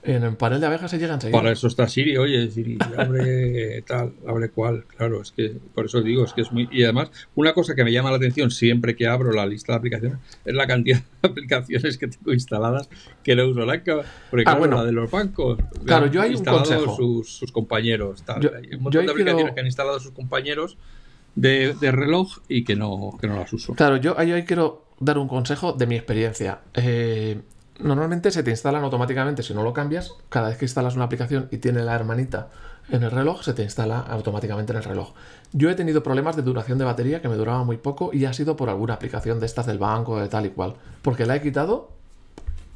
En el panel de abejas se llega enseguida. Para eso está Siri, oye, Siri, abre tal, abre cual. Claro, es que por eso digo, es que es muy. Y además, una cosa que me llama la atención siempre que abro la lista de aplicaciones es la cantidad de aplicaciones que tengo instaladas que no uso la Porque ah, bueno, la de los bancos. Claro, yo hay un consejo. Sus, sus compañeros. hay un montón de aplicaciones que han instalado sus compañeros de, reloj y que no, que no las uso. Claro, yo ahí quiero dar un consejo de mi experiencia. Eh normalmente se te instalan automáticamente si no lo cambias. Cada vez que instalas una aplicación y tiene la hermanita en el reloj, se te instala automáticamente en el reloj. Yo he tenido problemas de duración de batería que me duraba muy poco y ha sido por alguna aplicación de estas del banco, de tal y cual. Porque la he quitado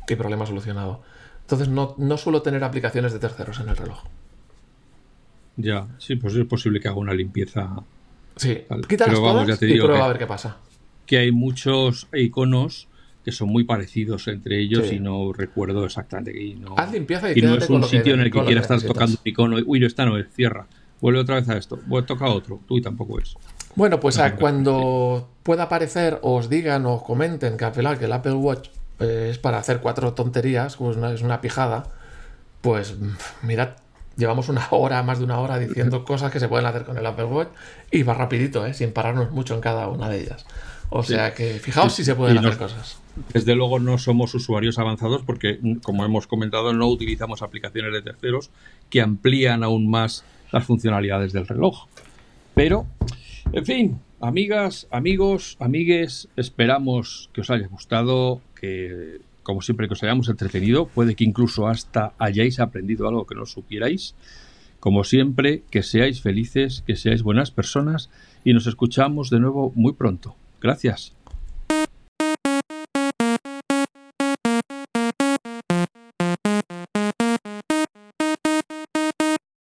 y problema solucionado. Entonces no, no suelo tener aplicaciones de terceros en el reloj. Ya, sí, pues es posible que haga una limpieza. Sí, quítalas todas ya te digo y prueba a ver qué pasa. Que hay muchos iconos que son muy parecidos entre ellos y no recuerdo exactamente. Y no, Haz limpieza y, y no es un sitio en el que quieras estar tocando un icono. Uy, no está, no es, cierra. Vuelve otra vez a esto. Vuelve, toca otro. Tú y tampoco es. Bueno, pues cuando pueda aparecer, os digan o os comenten que, que el Apple Watch eh, es para hacer cuatro tonterías, pues es una pijada, pues mirad, llevamos una hora, más de una hora diciendo cosas que se pueden hacer con el Apple Watch y va rapidito, ¿eh? sin pararnos mucho en cada una de ellas. O sea que fijaos si se pueden hacer cosas. Desde luego no somos usuarios avanzados porque, como hemos comentado, no utilizamos aplicaciones de terceros que amplían aún más las funcionalidades del reloj. Pero, en fin, amigas, amigos, amigues, esperamos que os haya gustado, que como siempre que os hayamos entretenido, puede que incluso hasta hayáis aprendido algo que no supierais. Como siempre, que seáis felices, que seáis buenas personas y nos escuchamos de nuevo muy pronto. Gracias.